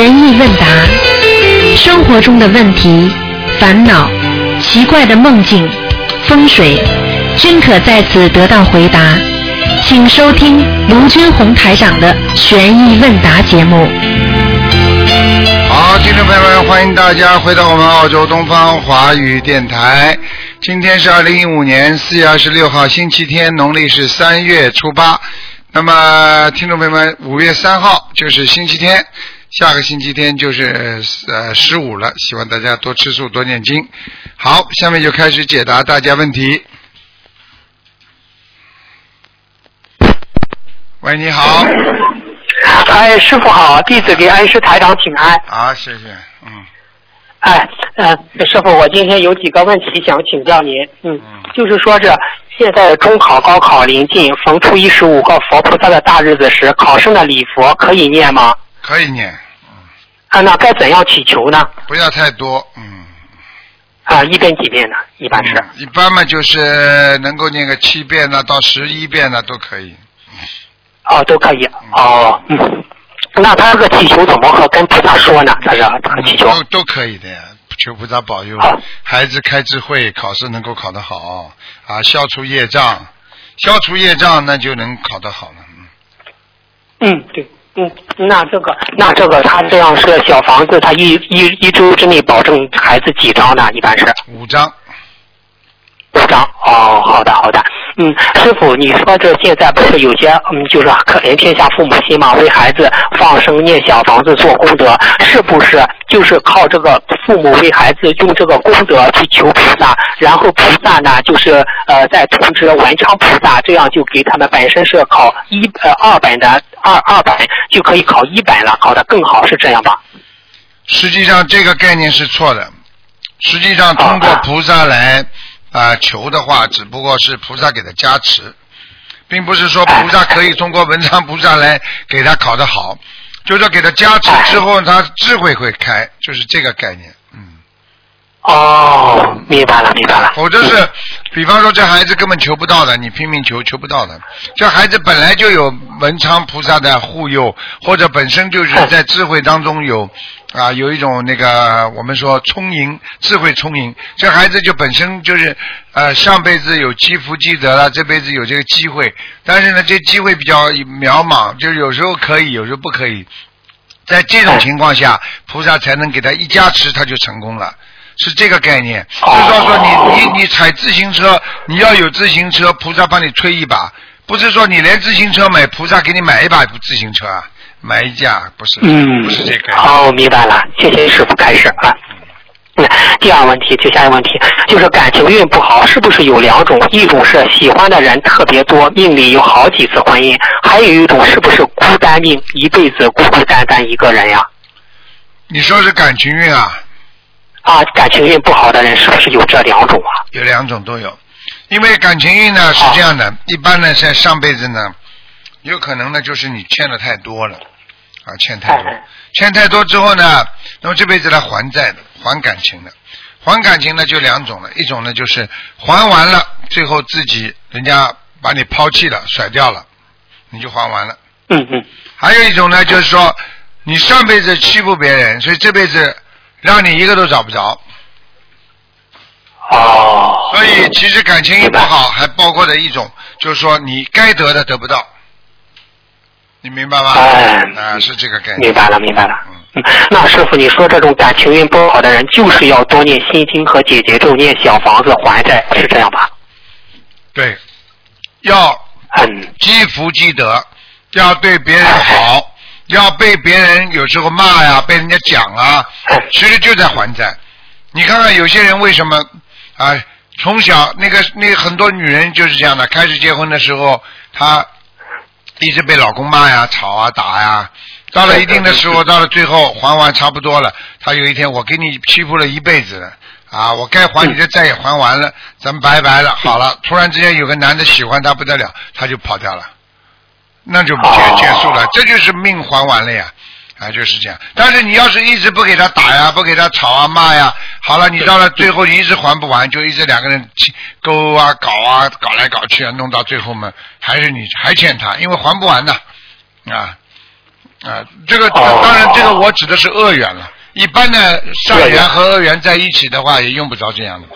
意问答，生活中的问题、烦恼、奇怪的梦境、风水，均可在此得到回答。请收听卢军红台长的悬疑问答节目。好，听众朋友们，欢迎大家回到我们澳洲东方华语电台。今天是二零一五年四月二十六号，星期天，农历是三月初八。那么，听众朋友们，五月三号就是星期天，下个星期天就是呃十五了。希望大家多吃素，多念经。好，下面就开始解答大家问题。喂，你好。哎，师傅好，弟子给恩师台长请安。好，谢谢。嗯。哎，呃，师傅，我今天有几个问题想请教您。嗯。就是说是现在中考、高考临近，逢初一十五个佛菩萨的大日子时，考生的礼佛可以念吗？可以念。啊，那该怎样祈求呢？不要太多，嗯。啊，一遍几遍呢？一般是。一般嘛，就是能够念个七遍呢，到十一遍呢，都可以。哦，都可以。哦，嗯。那他这个祈求怎么和跟菩萨说呢？他是这个祈求。都都可以的呀，求菩萨保佑孩子开智慧，考试能够考得好啊，消除业障，消除业障，那就能考得好了。嗯，对，嗯，那这个，那这个他这样是小房子，他一一一周之内保证孩子几张呢？一般是五张。五张。哦，好的，好的。嗯，师傅，你说这现在不是有些嗯，就是可怜天下父母心嘛，为孩子放生念小房子做功德，是不是就是靠这个父母为孩子用这个功德去求菩萨，然后菩萨呢就是呃在通知文昌菩萨，这样就给他们本身是考一呃二本的二二本就可以考一本了，考得更好，是这样吧？实际上这个概念是错的，实际上通过菩萨来。啊，求的话只不过是菩萨给他加持，并不是说菩萨可以通过文昌菩萨来给他考得好，就是说给他加持之后，他智慧会开，就是这个概念。嗯。哦，明白了，明白了。否则是，比方说这孩子根本求不到的，你拼命求求不到的。这孩子本来就有文昌菩萨的护佑，或者本身就是在智慧当中有。啊，有一种那个我们说充盈智慧充盈，这孩子就本身就是呃上辈子有积福积德了，这辈子有这个机会，但是呢这机会比较渺茫，就是有时候可以，有时候不可以，在这种情况下，菩萨才能给他一加持，他就成功了，是这个概念。就是说说你你你踩自行车，你要有自行车，菩萨帮你推一把，不是说你连自行车买，菩萨给你买一把自行车啊。买一架不是，嗯，不是这个。好，明白了，谢谢师傅开始啊。嗯，第二个问题，就下一个问题，就是感情运不好，是不是有两种？一种是喜欢的人特别多，命里有好几次婚姻；还有一种是不是孤单命，一辈子孤孤单单一个人呀？你说是感情运啊？啊，感情运不好的人是不是有这两种啊？有两种都有，因为感情运呢是这样的，一般呢在上辈子呢，有可能呢就是你欠的太多了。啊，欠太多，欠太多之后呢，那么这辈子来还债的，还感情的，还感情呢就两种了，一种呢就是还完了，最后自己人家把你抛弃了，甩掉了，你就还完了。嗯嗯。还有一种呢，就是说你上辈子欺负别人，所以这辈子让你一个都找不着。哦。所以其实感情一不好，还包括的一种，就是说你该得的得不到。你明白吗？哎，啊，是这个概念。明白了，明白了。嗯，那师傅，你说这种感情运不好的人，就是要多念心经和解结咒，念小房子还债，是这样吧？对，要嗯积福积德，要对别人好，要被别人有时候骂呀，被人家讲啊，其实就在还债。你看看有些人为什么啊？从小那个那很多女人就是这样的，开始结婚的时候她。一直被老公骂呀、吵啊、打呀，到了一定的时候，到了最后还完差不多了。他有一天，我给你欺负了一辈子了，啊，我该还你的债也还完了，咱们拜拜了，好了。突然之间有个男的喜欢他不得了，他就跑掉了，那就结结束了，这就是命还完了呀。啊，就是这样。但是你要是一直不给他打呀，不给他吵啊骂呀，好了，你到了最后你一直还不完，就一直两个人勾啊搞啊搞来搞去啊，弄到最后嘛，还是你还欠他，因为还不完的啊。啊，这个哦当然，这个我指的是恶缘了。一般的善缘缘和恶缘在一起的话，也用不着这样的。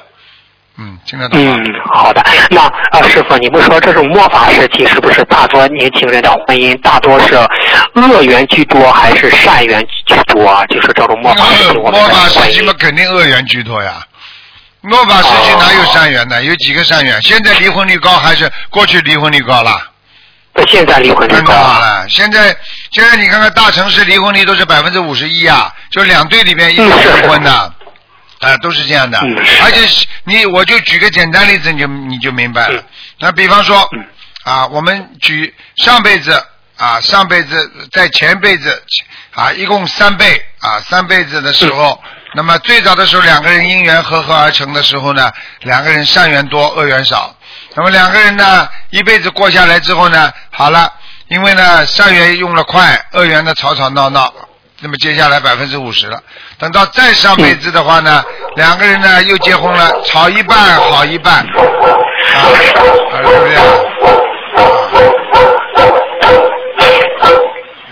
嗯，听得懂？嗯，好的。那啊，师傅，你们说这种末法时期是不是大多年轻人的婚姻大多是恶缘居多，还是善缘居多啊？就是这种末法时期，我们末法时期嘛，肯定恶缘居多呀。末法时期哪有善缘呢？有几个善缘？现在离婚率高还是过去离婚率高了？现在离婚率真高了，现在现在你看看大城市离婚率都是百分之五十一啊，就两对里面一个嗯是离婚的，啊、都是这样的。嗯而且你我就举个简单例子，你就你就明白了。嗯那比方说嗯啊，我们举上辈子啊，上辈子在前辈子啊，一共三辈啊，三辈子的时候，那么最早的时候两个人因缘合合而成的时候呢，两个人善缘多，恶缘少。那么两个人呢，一辈子过下来之后呢，好了，因为呢善缘用了快，恶缘呢吵吵闹闹，那么接下来百分之五十了。等到再上辈子的话呢，两个人呢又结婚了，吵一半好一半，啊，啊对不是啊？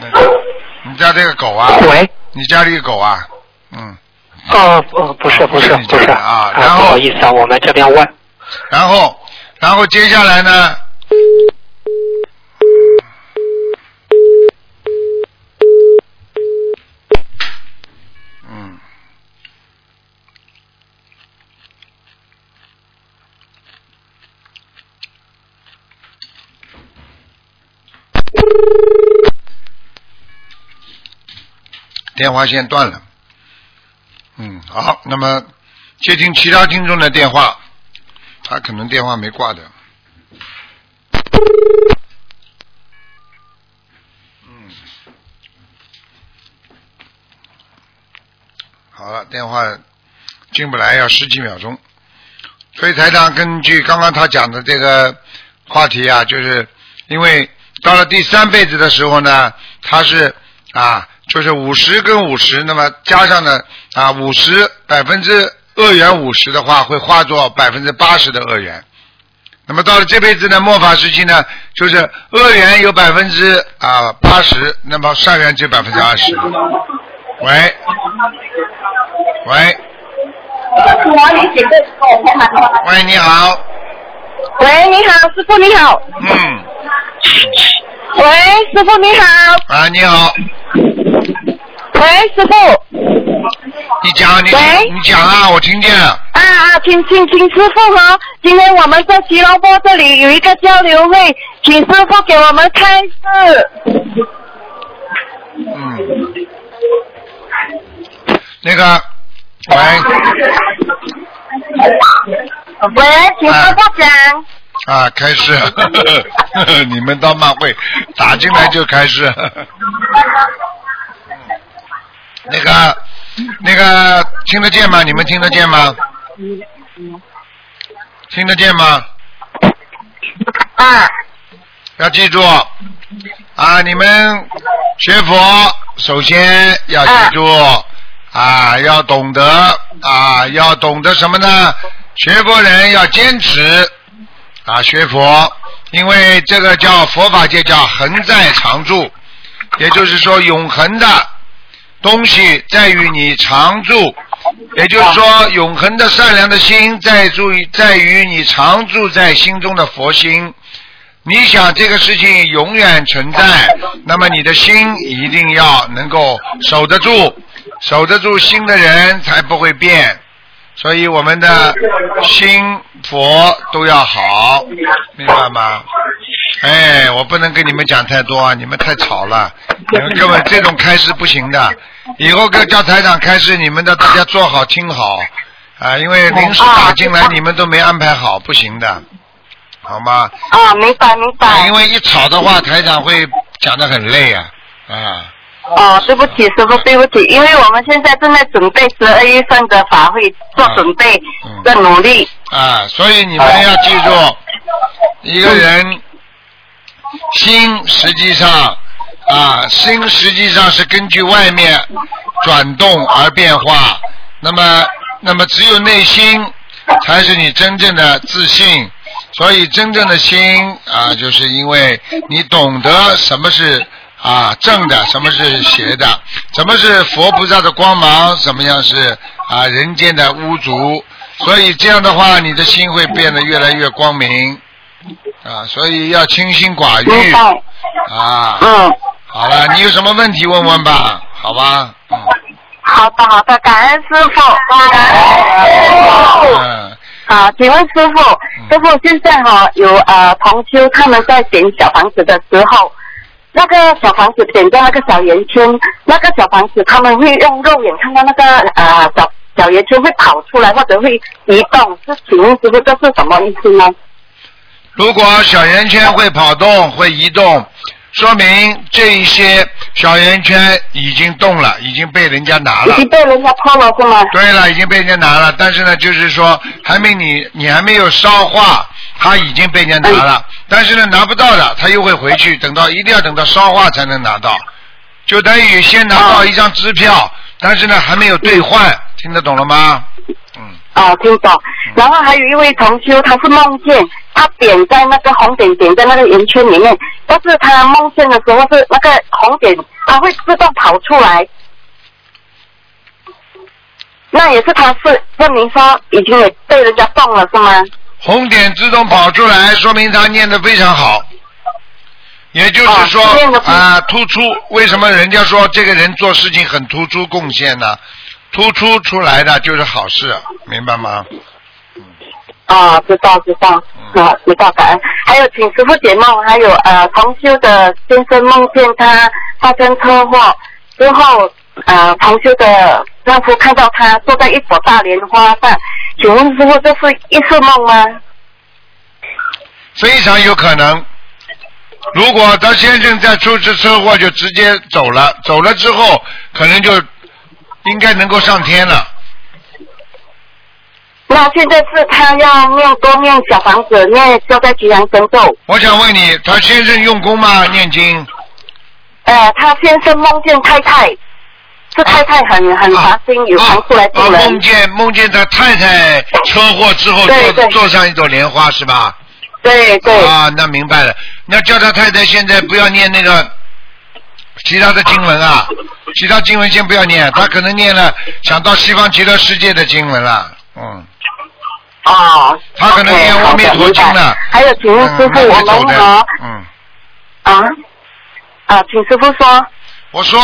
嗯你家这个狗啊？喂。你家里有狗啊？嗯，哦，呃，不是不是不是你不是啊然后不好意思啊，我们这边问。然后，然后接下来呢？电话线断了。嗯，好，那么接听其他听众的电话。他可能电话没挂的。嗯，好了，电话进不来要十几秒钟。所以台长根据刚刚他讲的这个话题啊，就是因为到了第三辈子的时候呢，他是啊，就是五十跟五十，那么加上呢啊五十百分之恶缘五十的话，会化作百分之八十的恶缘。那么到了这辈子呢，末法时期呢，就是恶缘有百分之啊八十，那么善缘只有百分之二十。喂，喂，喂，你好，喂，你好，师傅你好。嗯，喂，师傅你好。啊，你好，喂，师傅。你讲，你喂你讲啊，我听见了。啊啊，请请请师傅哈，今天我们在吉隆坡这里有一个交流会，请师傅给我们开示。嗯，那个，喂，喂，请师傅讲。啊，开始，你们倒蛮会，打进来就开始。那个，那个听得见吗？你们听得见吗？听得见吗？啊，要记住啊！你们学佛首先要记住啊，要懂得啊，要懂得什么呢？学佛人要坚持啊，学佛，因为这个叫佛法界叫恒在常住，也就是说永恒的东西在于你常住，也就是说永恒的善良的心在注于在于你常住在心中的佛心。你想这个事情永远存在，那么你的心一定要能够守得住，守得住心的人才不会变。所以我们的心佛都要好，明白吗？哎，我不能跟你们讲太多啊，你们太吵了，你们根本这种开示不行的。以后跟叫台长开示，你们的大家坐好听好啊，因为临时打进来你们都没安排好，不行的，好吗？啊，明白明白因。为一吵的话，台长会讲的很累啊啊。哦，对不起，师傅，对不起，因为我们现在正在准备十二月份的法会，做准备嗯的努力。啊，所以你们要记住，一个人心实际上啊，心实际上是根据外面转动而变化。那么，那么只有内心才是你真正的自信。所以，真正的心啊，就是因为你懂得什么是啊正的，什么是邪的，什么是佛菩萨的光芒，什么样是啊人间的污浊。所以这样的话，你的心会变得越来越光明啊，所以要清心寡欲。啊。嗯，好了，你有什么问题问问吧，好吧？嗯好的好的，感恩师傅，感恩师傅。嗯，啊，请问师傅，师傅现在哈、有呃同修他们在点小房子的时候，那个小房子点在那个小圆圈，那个小房子他们会用肉眼看到那个呃小小圆圈会跑出来或者会移动，是请问师傅这是什么意思呢？如果小圆圈会跑动、会移动，说明这一些小圆圈已经动了，已经被人家拿了。已经被人家偷了是吗？对了，已经被人家拿了，但是呢，就是说还没你你还没有烧化，它已经被人家拿了，但是呢拿不到的，他又会回去，等到一定要等到烧化才能拿到，就等于先拿到一张支票，但是呢还没有兑换，听得懂了吗？嗯，啊，听懂。然后还有一位同修，他是梦见他点在那个红点点在那个圆圈里面，但是他梦见的时候是那个红点，它会自动跑出来。那也是他是证明说已经也被人家动了是吗？红点自动跑出来，说明他念的非常好。也就是说啊，突出。为什么人家说这个人做事情很突出贡献呢？突出出来的就是好事，明白吗？啊，知道知道，嗯啊，知道感恩。还有请师傅解梦，还有呃，同修的先生梦见他发生车祸之后，呃，同修的丈夫看到他坐在一朵大莲花上，请问师傅这是一次梦吗？非常有可能。如果他先生在出次车祸就直接走了，走了之后可能就应该能够上天了。那现在是他要念多念小房子，念消灾吉祥神咒。我想问你，他先生用功吗？念经？呃，他先生梦见太太，是太太很很发心，有常出来救啊，人。梦见梦见他太太车祸之后坐坐上一朵莲花是吧？对对。啊，那明白了。那叫他太太现在不要念那个其他的经文啊，其他经文先不要念，他可能念了想到西方极乐世界的经文了，嗯，啊，他可能念阿弥陀经了还有，请问师傅，嗯我们会走的和嗯，啊啊，请师傅说。我说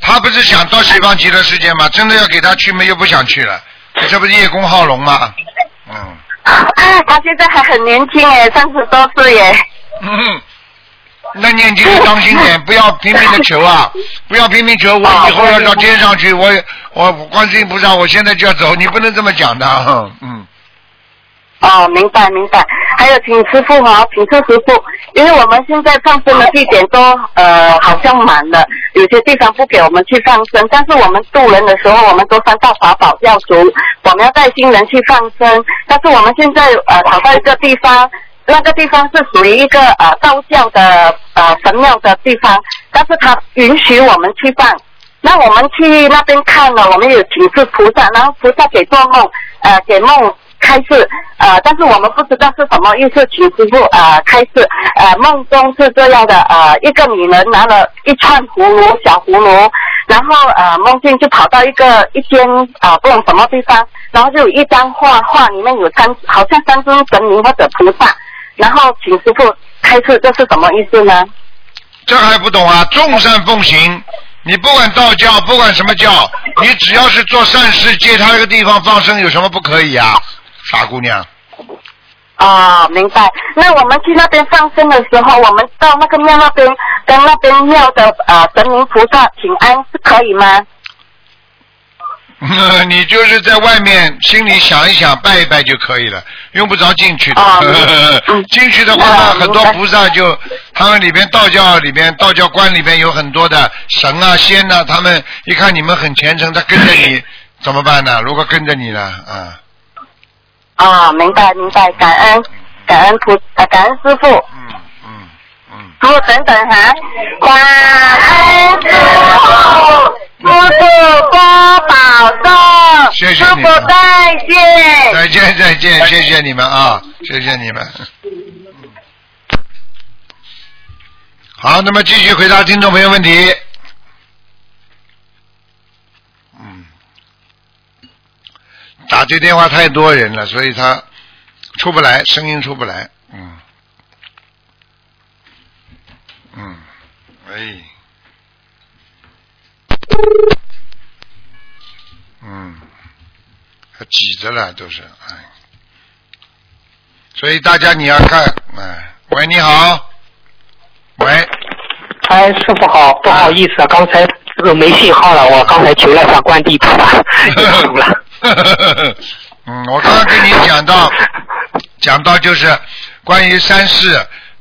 他不是想到西方极乐世界吗？真的要给他去吗？又不想去了，这不是叶公好龙吗？嗯。啊，他现在还很年轻哎，三十多岁耶。嗯，那念经要当心点，不要拼命的求啊，不要拼命求，我以后要到天上去，我我观世音菩萨，我现在就要走，你不能这么讲的，嗯，哦，明白明白。还有，请师傅哈，请示师傅，因为我们现在放生的地点都呃好像满了，有些地方不给我们去放生，但是我们渡人的时候，我们都三大法宝要足，我们要带新人去放生，但是我们现在呃找到一个地方。那个地方是属于一个呃道教的呃神庙的地方，但是他允许我们去放。那我们去那边看了，我们有请示菩萨，然后菩萨给做梦，呃，给梦开示，呃，但是我们不知道是什么意思，请师傅呃开示，呃，梦中是这样的，呃，一个女人拿了一串葫芦，小葫芦，然后呃梦见就跑到一个一间啊、呃、不懂什么地方，然后就有一张画，画里面有三好像三尊神明或者菩萨，然后请师傅开示这是什么意思呢？这还不懂啊？众善奉行，你不管道教，不管什么教，你只要是做善事，借他那个地方放生，有什么不可以啊？傻姑娘，啊，明白。那我们去那边放生的时候，我们到那个庙那边跟那边庙的呃神明菩萨请安是可以吗？你就是在外面心里想一想，拜一拜就可以了，用不着进去的。啊 嗯进去的话呢，啊很多菩萨就他们里边道教里边道教观里边有很多的神啊仙呐、他们一看你们很虔诚，他跟着你 怎么办呢？如果跟着你呢，啊，啊，明白明白，感恩感恩菩呃感恩师傅。嗯嗯嗯，师傅等等哈，感恩师傅，师傅多保重，谢谢师傅再见。再见再见，谢谢你们啊，谢谢你们。好，那么继续回答听众朋友问题。嗯，打这电话太多人了，所以他出不来，声音出不来。嗯，嗯，哎，嗯，还挤着了，都是哎。所以大家你要看，哎，喂，你好，喂，哎，师傅好，不好意思啊，刚才这个没信号了，我刚才求了一下关地菩萨，又输了。嗯，我刚刚跟你讲到，讲到就是关于三世，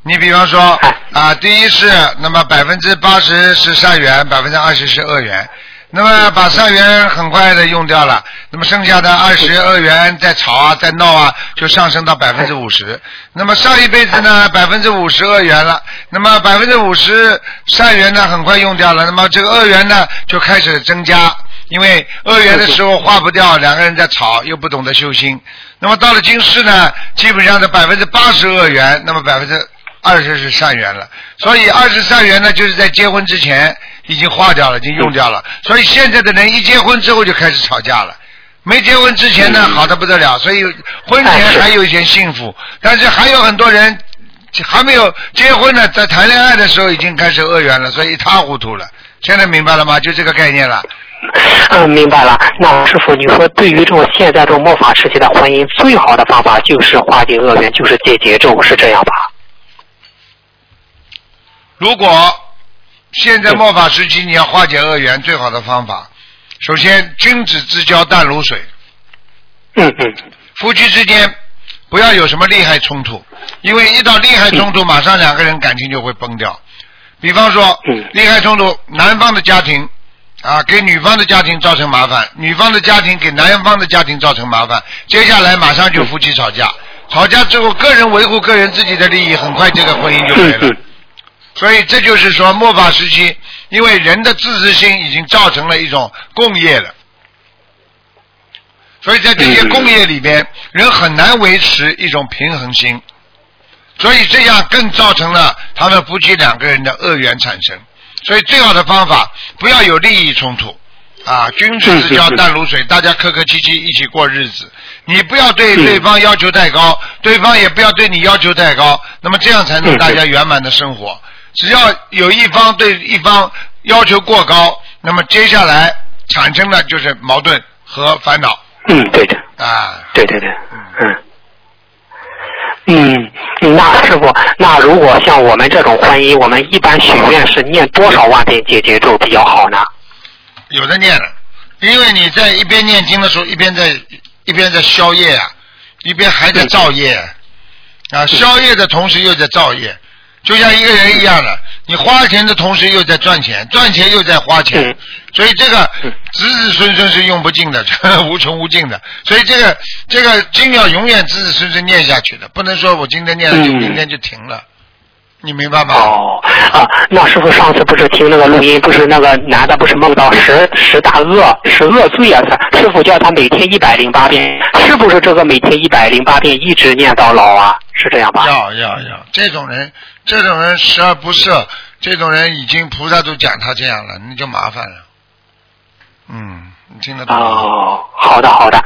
你比方说啊，第一世，那么百分之八十是善缘，百分之二十是恶缘。那么把善缘很快的用掉了，那么剩下的二十恶缘在吵啊在闹啊，就上升到百分之五十。那么上一辈子呢，百分之五十恶缘了，那么百分之五十善缘呢很快用掉了，那么这个恶缘呢就开始增加，因为恶缘的时候化不掉，两个人在吵，又不懂得修心。那么到了今世呢，基本上是百分之八十恶缘，那么百分之二十是善缘了。所以二十善缘呢，就是在结婚之前。已经化掉了，已经用掉了，所以现在的人一结婚之后就开始吵架了。没结婚之前呢，好的不得了，所以婚前还有一些幸福，但是还有很多人还没有结婚呢，在谈恋爱的时候已经开始恶缘了，所以一塌糊涂了。现在明白了吗？就这个概念了。嗯，明白了。那师傅，你说对于这种现在这种末法时期的婚姻，最好的方法就是化解恶缘，就是戒结咒，是这样吧？如果。现在末法时期，你要化解恶缘，最好的方法，首先君子之交淡如水。嗯嗯。夫妻之间不要有什么利害冲突，因为一到利害冲突，马上两个人感情就会崩掉。比方说，利害冲突，男方的家庭啊给女方的家庭造成麻烦，女方的家庭给男方的家庭造成麻烦，接下来马上就夫妻吵架，吵架之后个人维护个人自己的利益，很快这个婚姻就没了。所以这就是说，末法时期，因为人的自私心已经造成了一种共业了，所以在这些共业里边，人很难维持一种平衡心，所以这样更造成了他们夫妻两个人的恶缘产生。所以最好的方法，不要有利益冲突，啊，君子之交淡如水，大家客客气气一起过日子。你不要对对方要求太高，对方也不要对你要求太高，那么这样才能大家圆满的生活。只要有一方对一方要求过高，那么接下来产生的就是矛盾和烦恼。嗯，对的。啊，对对对，嗯。嗯，那师傅，那如果像我们这种婚姻，我们一般许愿是念多少万遍解结咒比较好呢？有的念了，因为你在一边念经的时候，一边在一边在消业啊，一边还在造业啊，消业的同时又在造业。就像一个人一样的，你花钱的同时又在赚钱，赚钱又在花钱，所以这个子子孙孙是用不尽的，无穷无尽的。所以这个这个经要永远子子孙孙念下去的，不能说我今天念了就明天就停了，你明白吗？哦啊，那师傅上次不是听那个录音，不是那个男的不是梦到十十大恶十恶罪啊？他师傅叫他每天一百零八遍，是不是这个每天一百零八遍一直念到老啊？是这样吧？要要要，这种人。这种人十恶不赦，这种人已经菩萨都讲他这样了，那就麻烦了。嗯，你听得懂吗？哦，好的好的，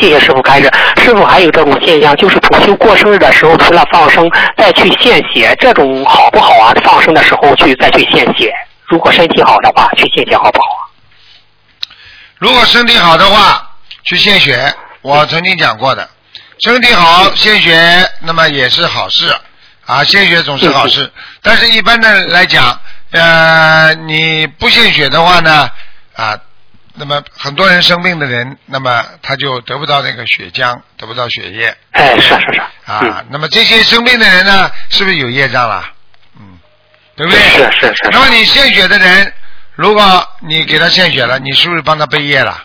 谢谢师傅开始。师傅还有这种现象，就是同修过生日的时候，除了放生，再去献血，这种好不好啊？放生的时候去再去献血，如果身体好的话，去献血好不好啊？如果身体好的话，去献血，我曾经讲过的，身体好献血，那么也是好事。啊，献血总是好事，但是一般的来讲，呃，你不献血的话呢，啊，那么很多人生病的人，那么他就得不到那个血浆，得不到血液。哎，是是是。啊，那么这些生病的人呢，是不是有业障了？嗯，对不对？是是是。那么你献血的人，如果你给他献血了，你是不是帮他背业了？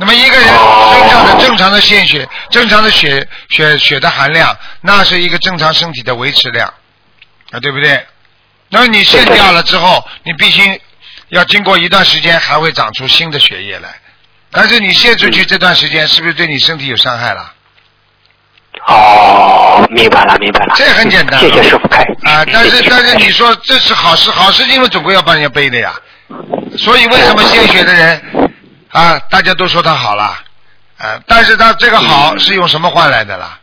那么一个人身上的正常的献血、正常的血血血的含量，那是一个正常身体的维持量，啊，对不对？那么你献掉了之后，你必须要经过一段时间，还会长出新的血液来。但是你献出去这段时间，是不是对你身体有伤害了？哦，明白了，明白了。这很简单谢谢师傅开。啊，但是但是你说这是好事，好事因为总归要帮人家背的呀。所以为什么献血的人啊，大家都说他好了，啊，但是他这个好是用什么换来的啦？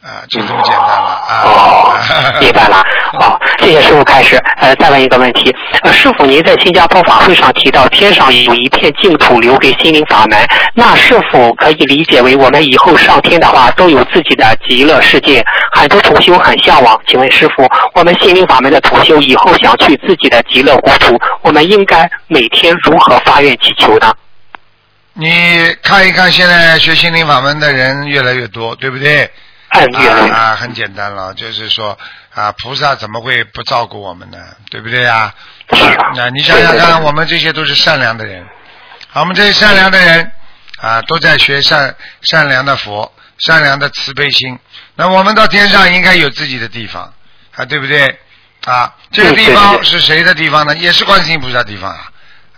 啊，就这么简单了啊。哦，明白了。哦，谢谢师傅开始。呃，再问一个问题，呃，师傅您在新加坡法会上提到天上有一片净土留给心灵法门，那是否可以理解为我们以后上天的话都有自己的极乐世界？很多同修很向往，请问师傅，我们心灵法门的同修以后想去自己的极乐国土，我们应该每天如何发愿祈求呢？你看一看，现在学心灵法门的人越来越多，对不对？按月啊啊，很简单了，就是说啊，菩萨怎么会不照顾我们呢？对不对呀？啊那你想想看，我们这些都是善良的人，啊我们这些善良的人啊，都在学善善良的佛，善良的慈悲心。那我们到天上应该有自己的地方啊，对不对？啊，这个地方是谁的地方呢？也是观世音菩萨地方啊，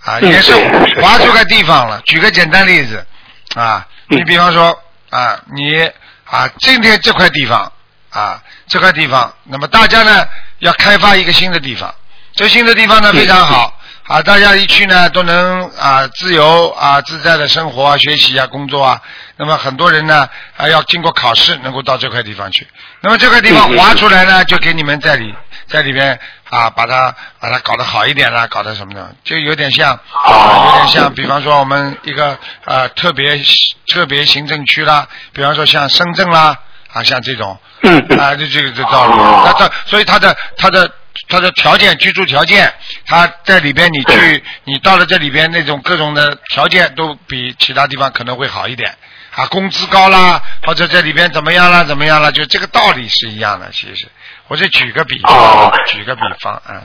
啊，嗯也是划出个地方了。举个简单例子啊，嗯你比方说啊，你啊，今天这块地方啊，这块地方，那么大家呢要开发一个新的地方，这新的地方呢非常好啊，大家一去呢都能啊自由啊自在的生活啊、学习啊、工作啊。那么很多人呢啊要经过考试能够到这块地方去，那么这块地方划出来呢，就给你们在里在里边啊把它把它搞得好一点啦，搞得什么的，就有点像啊有点像，比方说我们一个呃特别特别行政区啦，比方说像深圳啦啊像这种。啊，就这个这道理。哦那他所以他的他的他的条件居住条件，他在里边你去你到了这里边那种各种的条件都比其他地方可能会好一点。啊，工资高啦，或者这里边怎么样啦，怎么样啦，就这个道理是一样的。其实，我就举个比方，哦举个比方，嗯，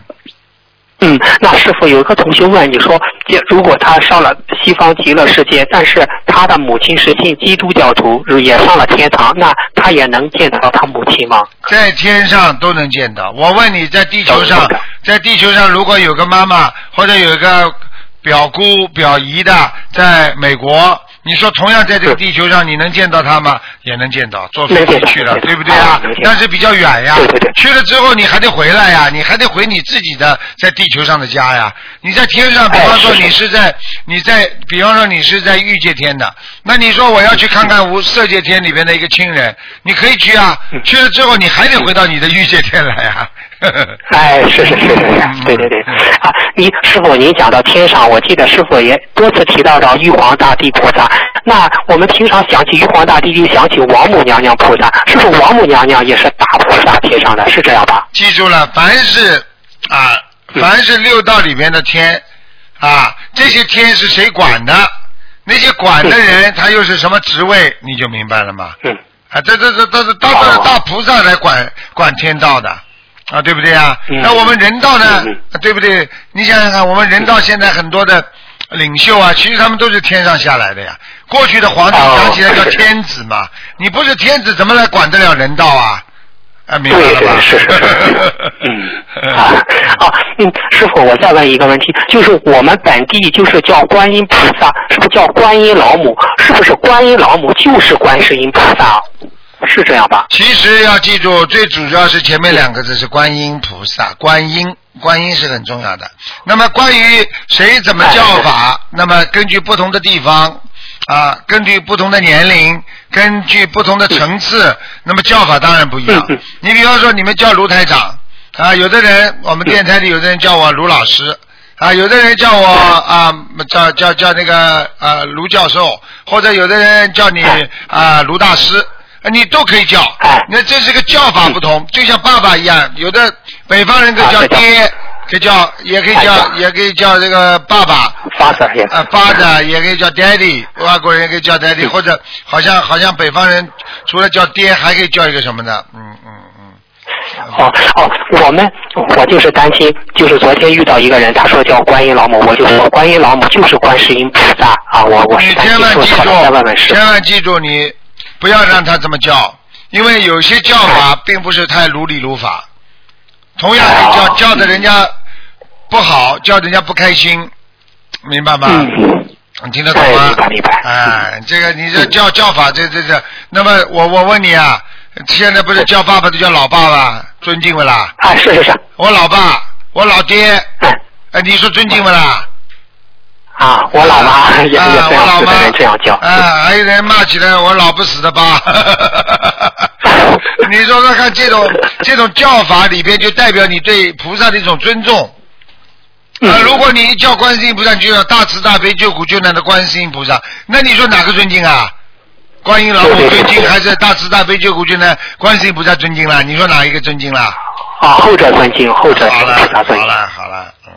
嗯，那师傅有一个同学问你说，这如果他上了西方极乐世界，但是他的母亲是信基督教徒，也上了天堂，那他也能见到他母亲吗？在天上都能见到。我问你在地球上在地球上如果有个妈妈或者有一个表姑表姨的在美国，你说同样在这个地球上你能见到他吗？也能见到，坐飞机去了，对不对啊？但是比较远呀。对对对，去了之后你还得回来呀，你还得回你自己的在地球上的家呀。你在天上，比哎方说你是在你在，比方说你是在欲界天的，那你说我要去看看无色界天里边的一个亲人，你可以去啊，嗯。去了之后你还得回到你的欲界天来啊。哎，是是是是是，对对对，啊，你师傅您讲到天上，我记得师傅也多次提到到玉皇大帝菩萨。那我们平常想起玉皇大帝，就想起王母娘娘菩萨，是不是王母娘娘也是大菩萨天上的？是这样吧？记住了，凡是啊，嗯凡是六道里面的天啊，这些天是谁管的？那些管的人，他又是什么职位？你就明白了吗？嗯，啊，这这这都是都是大菩萨来管管天道的啊，对不对啊？嗯那我们人道呢嗯嗯，啊对不对？你想想看，我们人道现在很多的领袖啊，其实他们都是天上下来的呀。过去的皇帝哦讲起来叫天子嘛，你不是天子，怎么来管得了人道啊？啊，明白了吧？对是是是，嗯 啊啊嗯，师傅，我再问一个问题，就是我们本地就是叫观音菩萨，是不是叫观音老母？是不是观音老母就是观世音菩萨？是这样吧？其实要记住，最主要是前面两个字是观音菩萨，观音，观音是很重要的。那么关于谁怎么叫法，那么根据不同的地方啊，根据不同的年龄，根据不同的层次，那么叫法当然不一样。你比方说，你们叫卢台长啊，有的人我们电台里有的人叫我卢老师。啊，有的人叫我啊，叫叫叫那个啊卢教授，或者有的人叫你啊卢大师，啊你都可以叫哎。那这是个叫法不同，就像爸爸一样，有的北方人可以叫爹，可以叫，也可以叫，也可以叫这个爸爸。发色也啊，father 也可以叫 daddy，外国人也可以叫 daddy，或者好像好像北方人除了叫爹，还可以叫一个什么呢？嗯嗯嗯。哦哦，我们我就是担心，就是昨天遇到一个人，他说叫观音老母，我就说观音老母就是观世音菩萨啊，我我你是担千万记心说错了，再问问住，千万记住，你不要让他这么叫，因为有些叫法并不是太如理如法。同样的叫哦叫的人家不好，叫人家不开心，明白吗？嗯你听得懂吗？哎这个你这叫叫法，这这这，那么我我问你啊，现在不是叫爸爸都叫老爸吧？尊敬不啦？啊，是是是，我老爸，我老爹，哎哎，你说尊敬不啦？啊，我老妈也也啊，这样，我老妈有的人这样叫。啊，还有人骂起来我老不死的吧？你说说看，这种这种叫法里边就代表你对菩萨的一种尊重。嗯啊，如果你一叫观世音菩萨，你就要大慈大悲救苦救难的观世音菩萨，那你说哪个尊敬啊？观音老母尊敬还是大慈大悲救苦救难观世音菩萨尊敬啦？你说哪一个尊敬啦？啊，后者尊敬，后者是好了菩萨尊敬。好了好了，嗯。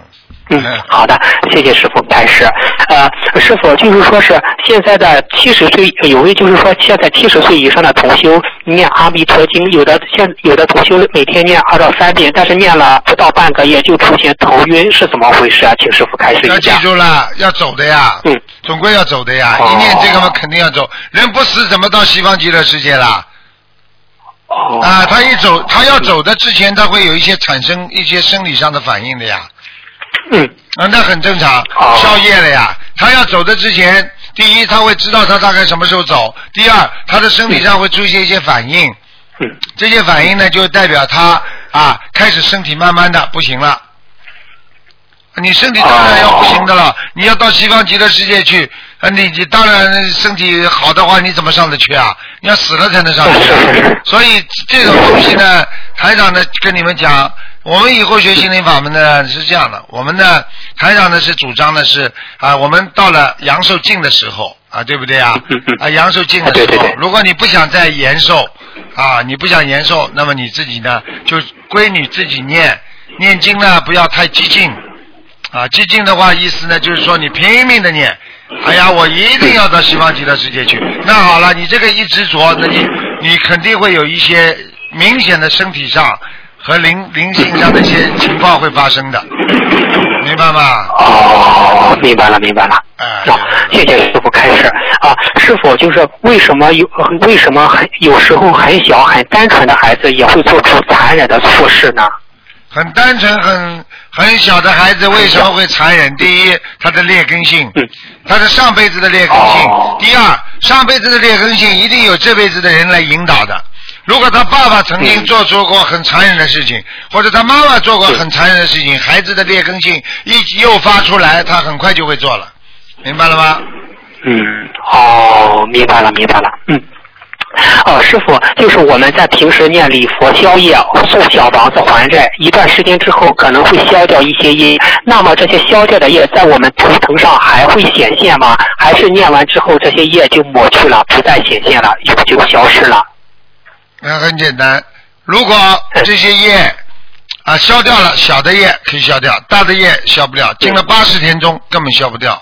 嗯，好的，谢谢师傅开始。呃，师傅就是说是现在的七十岁，有位就是说现在七十岁以上的同修念阿弥陀经，有的现有的同修每天念二到三遍，但是念了不到半个月就出现头晕，是怎么回事啊？请师傅开始要记。住了，要走的呀，嗯，总归要走的呀。哦一念这个嘛，肯定要走。人不死怎么到西方极乐世界啦？哦啊，他一走，他要走的之前，他会有一些产生一些生理上的反应的呀。嗯啊，那很正常哦，宵夜了呀。他要走的之前，第一他会知道他大概什么时候走；第二，他的身体上会出现一些反应。嗯这些反应呢，就代表他啊，开始身体慢慢的不行了。你身体当然要不行的了，你要到西方极乐世界去，啊，你你当然身体好的话，你怎么上得去啊？你要死了才能上去啊。所以这种东西呢，台长呢跟你们讲，我们以后学心灵法门呢是这样的，我们呢台长呢是主张的是啊，我们到了阳寿尽的时候啊，对不对啊？啊，阳寿尽的时候啊对对对，如果你不想再延寿啊，你不想延寿，那么你自己呢就归你自己念，念经呢不要太激进。啊，激进的话，意思呢就是说你拼命的念，哎呀，我一定要到西方极乐世界去。那好了，你这个一执着，那你你肯定会有一些明显的身体上和灵灵性上的一些情况会发生的，明白吗？哦，明白了，明白了。哎好，谢谢师傅开始啊，师傅就是为什么有为什么很有时候很小很单纯的孩子也会做出残忍的错事呢？很单纯、很很小的孩子为什么会残忍？第一，他的劣根性嗯，他是上辈子的劣根性哦；第二，上辈子的劣根性一定有这辈子的人来引导的。如果他爸爸曾经嗯做出过很残忍的事情，或者他妈妈做过很残忍的事情，孩子的劣根性一诱发出来，他很快就会做了，明白了吗？嗯，哦，明白了，明白了，嗯。哦，师傅，就是我们在平时念礼佛消业、送小房子还债，一段时间之后可能会消掉一些业。那么这些消掉的业在我们图腾上还会显现吗？还是念完之后这些业就抹去了，不再显现了，永久消失了？那很简单，如果这些业啊消掉了，小的业可以消掉，大的业消不了，进了八十天中根本消不掉。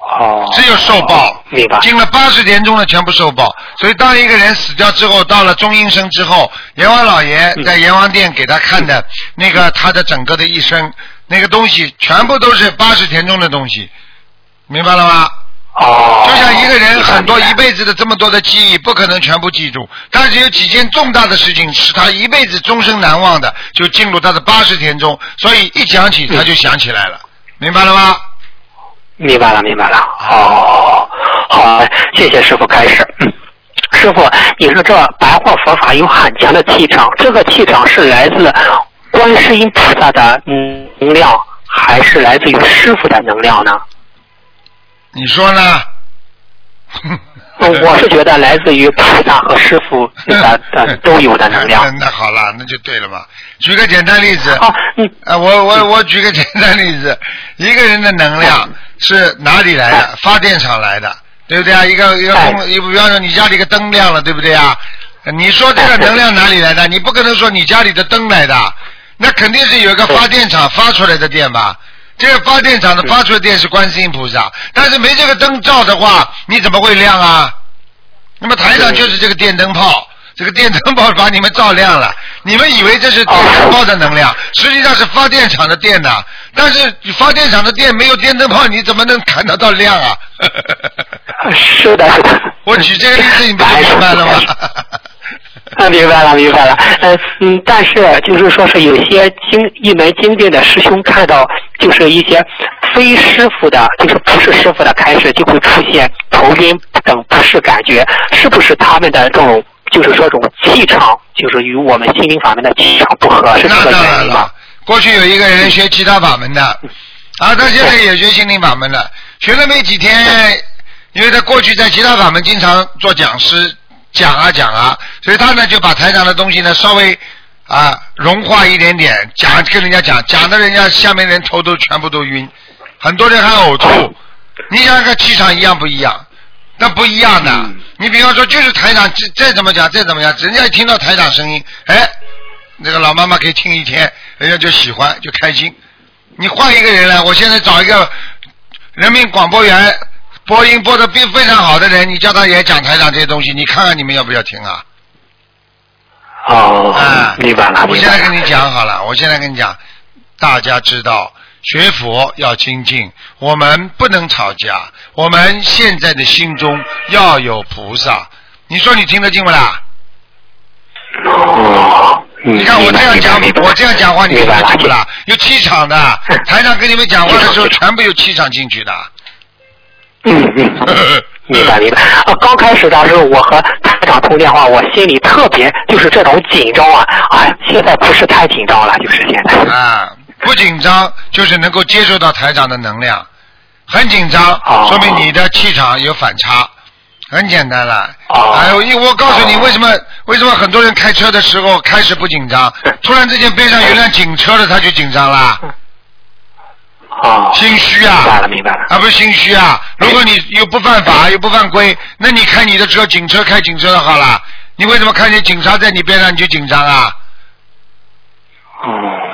哦，只有受报，明白。进了八十年中的全部受报。所以当一个人死掉之后，到了中阴身之后，阎王老爷嗯在阎王殿给他看的那个他的整个的一生，那个东西全部都是八十田中的东西，明白了吗？哦，就像一个人很多一辈子的这么多的记忆，不可能全部记住，但是有几件重大的事情是他一辈子终身难忘的，就进入他的八十天中，所以一讲起他就想起来了，明白了吗？明白了，明白了。哦，好，谢谢师傅开始。嗯，师傅，你说这白话佛法有很强的气场，这个气场是来自观世音菩萨的嗯能量，还是来自于师傅的能量呢？你说呢？嗯我是觉得来自于菩萨和师傅的 的都有的能量。那 那好了，那就对了嘛。举个简单例子，啊，我我我举个简单例子，一个人的能量是哪里来的？发电厂来的，对不对啊？一个一个哎公，一比方说你家里个灯亮了，对不对啊？你说这个能量哪里来的？你不可能说你家里的灯来的，那肯定是有一个发电厂发出来的电吧？这个发电厂的发出的电是观世音菩萨，但是没这个灯照的话，你怎么会亮啊？那么台上就是这个电灯泡，这个电灯泡把你们照亮了，你们以为这是电灯泡的能量，实际上是发电厂的电呐。但是发电厂的电没有电灯泡，你怎么能看得到亮啊？是的，是的。我举这个例子，你不就明白了吗？啊，明白了，明白了。嗯嗯，但是就是说是有些经一门精进的师兄看到，就是一些非师傅的，就是不是师傅的开始就会出现头晕等不适感觉，是不是他们的这种就是说这种气场，就是与我们心灵法门的气场不合，是这那个当然了原因吗？，过去有一个人学其他法门的，啊，他现在也学心灵法门了，学了没几天，因为他过去在其他法门经常做讲师，讲啊讲啊，所以他呢就把台上的东西呢稍微啊融化一点点，讲跟人家讲，讲的人家下面人头都全部都晕，很多人还呕吐。你想想看，气场一样不一样？那不一样的。嗯你比方说，就是台长再再怎么讲，再怎么样，人家一听到台长声音，哎，那个老妈妈可以听一天，人家就喜欢，就开心。你换一个人来，我现在找一个人民广播员，播音播的非非常好的人，你叫他也讲台长这些东西，你看看你们要不要听啊？哦啊，，明白了，我。现在跟你讲好了，我现在跟你讲，大家知道学佛要精进，我们不能吵架，我们现在的心中要有菩萨。你说你听得进不啦？哦，嗯你看我这样讲，我这样讲话，你听不啦？有气场的，台上跟你们讲话的时候，全部有气场进去的。嗯嗯，明白明白。啊，刚开始的时候，我和台长通电话，我心里特别就是这种紧张啊，哎，现在不是太紧张了，就是现在。啊，不紧张就是能够接受到台长的能量，很紧张哦说明你的气场有反差，很简单了。哦哎呦，因为我告诉你哦为什么为什么很多人开车的时候开始不紧张，突然之间边上有辆警车了他就紧张了，哦，心虚啊明白啊了，明白了。啊不是心虚啊，如果你又不犯法又不犯规，那你开你的车警车开警车的好了，你为什么看见警察在你边上你就紧张啊？哦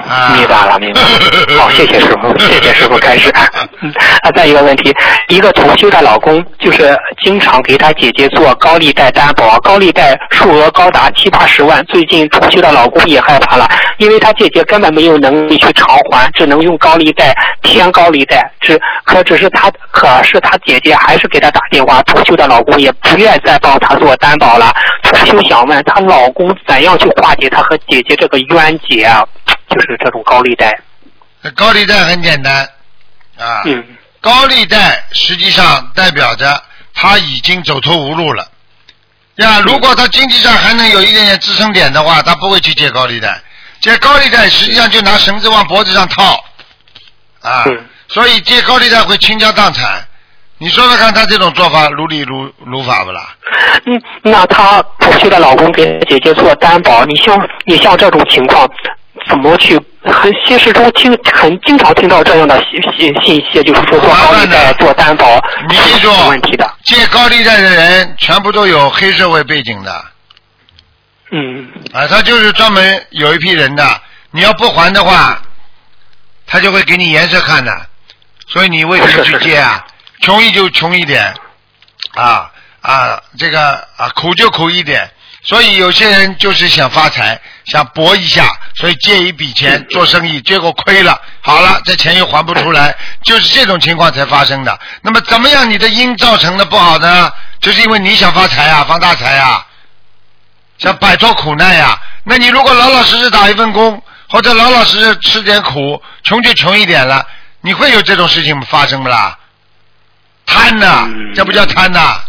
啊，明白了，明白了。好，谢谢师傅，谢谢师傅开始。嗯 啊，再一个问题，一个同修的老公就是经常给他姐姐做高利贷担保，高利贷数额高达七八十万。最近同修的老公也害怕了，因为他姐姐根本没有能力去偿还，只能用高利贷填高利贷。只可只是他，可是他姐姐还是给他打电话，同修的老公也不愿再帮他做担保了。同修想问她老公怎样去化解她和姐姐这个冤结啊？就是这种高利贷。高利贷很简单啊，嗯高利贷实际上代表着他已经走投无路了。呀，如果他经济上还能有一点点支撑点的话，他不会去借高利贷。借高利贷实际上就拿绳子往脖子上套，啊，嗯所以借高利贷会倾家荡产。你说说看，他这种做法如理如如法不啦？嗯，那她同修的老公给姐姐做担保，你像你像这种情况，怎么去？很现实中听很经常听到这样的信信信息，就是说做高利贷、做担保你记住是有问题的。借高利贷的人全部都有黑社会背景的。嗯啊，他就是专门有一批人的，你要不还的话，他就会给你颜色看的。所以你为什么去借啊？穷一就穷一点，啊啊，这个啊苦就苦一点。所以有些人就是想发财，想搏一下，所以借一笔钱做生意，结果亏了，好了，这钱又还不出来，就是这种情况才发生的。那么怎么样你的因造成的不好呢？就是因为你想发财啊，发大财啊。想摆脱苦难呀。那你如果老老实实打一份工，或者老老实实吃点苦，穷就穷一点了，你会有这种事情发生不啦？贪呐，嗯这不叫贪呐。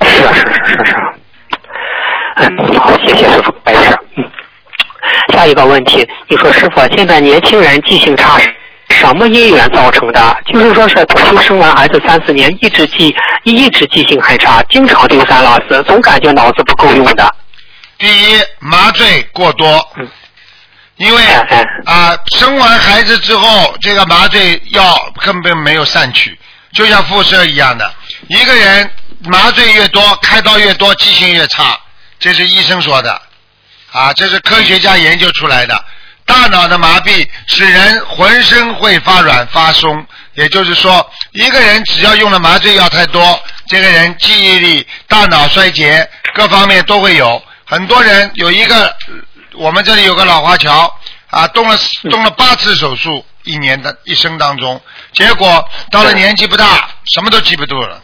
是啊是是是是。嗯，好，谢谢师傅白事。嗯，下一个问题，你说师傅，现在年轻人记性差什么因缘造成的？就是说是同修生完孩子三四年，一直记一直记性很差，经常丢三落四，总感觉脑子不够用的。第一，麻醉过多嗯，因为啊，生完孩子之后，这个麻醉药根本没有散去，就像辐射一样的。一个人麻醉越多，开刀越多，记性越差，这是医生说的，啊，这是科学家研究出来的。大脑的麻痹使人浑身会发软发松，也就是说，一个人只要用了麻醉药太多，这个人记忆力、大脑衰竭各方面都会有。很多人有一个，我们这里有个老华侨啊，动了动了八次手术，一年的一生当中，结果到了年纪不大，什么都记不住了。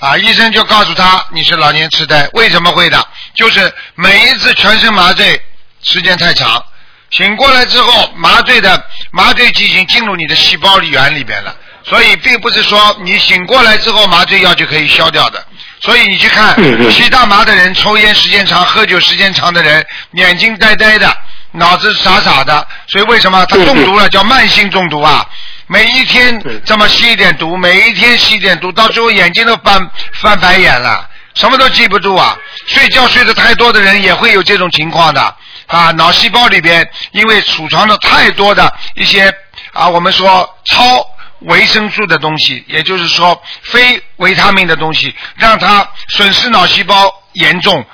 啊，医生就告诉他你是老年痴呆，为什么会的？就是每一次全身麻醉时间太长，醒过来之后，麻醉的麻醉剂已经进入你的细胞里源里边了，所以并不是说你醒过来之后麻醉药就可以消掉的。所以你去看吸大麻的人、抽烟时间长、喝酒时间长的人，眼睛呆呆的，脑子傻傻的，所以为什么他中毒了？叫慢性中毒啊！每一天这么吸一点毒，每一天吸一点毒，到最后眼睛都翻翻白眼了，什么都记不住啊！睡觉睡得太多的人也会有这种情况的啊！脑细胞里边因为储藏了太多的一些啊，我们说超。维生素的东西，也就是说非维他命的东西，让他损失脑细胞严重，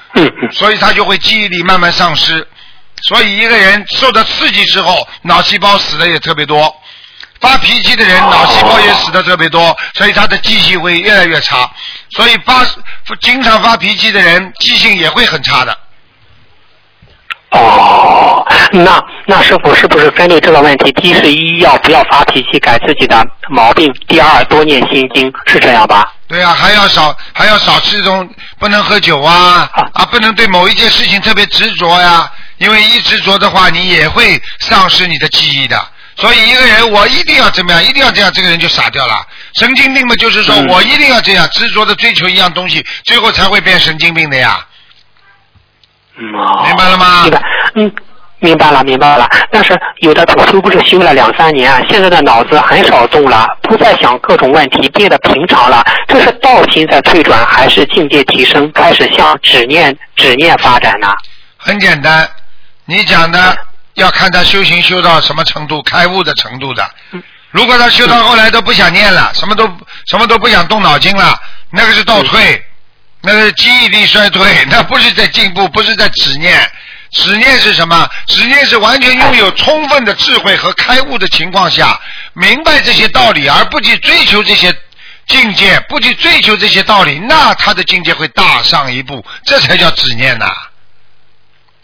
所以他就会记忆力慢慢丧失。所以一个人受到刺激之后，脑细胞死的也特别多。发脾气的人脑细胞也死的特别多，所以他的记性会越来越差。所以发经常发脾气的人记性也会很差的。哦，那那师傅是不是针对这个问题，第一是一要不要发脾气，改自己的毛病；第二多念心经，是这样吧？对啊，还要少还要少吃这种，不能喝酒啊啊，不能对某一件事情特别执着呀，因为一执着的话，你也会丧失你的记忆的。所以一个人我一定要怎么样，一定要这样，这个人就傻掉了。神经病嘛，就是说我一定要这样执着的追求一样东西，最后才会变神经病的呀。明白了吗？明白，嗯，明白了，明白了。但是有的主修不是修了两三年，现在的脑子很少动了，不再想各种问题，变得平常了。这是道心在退转，还是境界提升，开始向执念、执念发展呢？很简单，你讲的要看他修行修到什么程度，开悟的程度的。如果他修到后来都不想念了，什么都什么都不想动脑筋了，那个是倒退。那个记忆力衰退，那不是在进步，不是在执念。执念是什么？执念是完全拥有充分的智慧和开悟的情况下，明白这些道理，而不去追求这些境界，不去追求这些道理，那他的境界会大上一步，这才叫执念呐。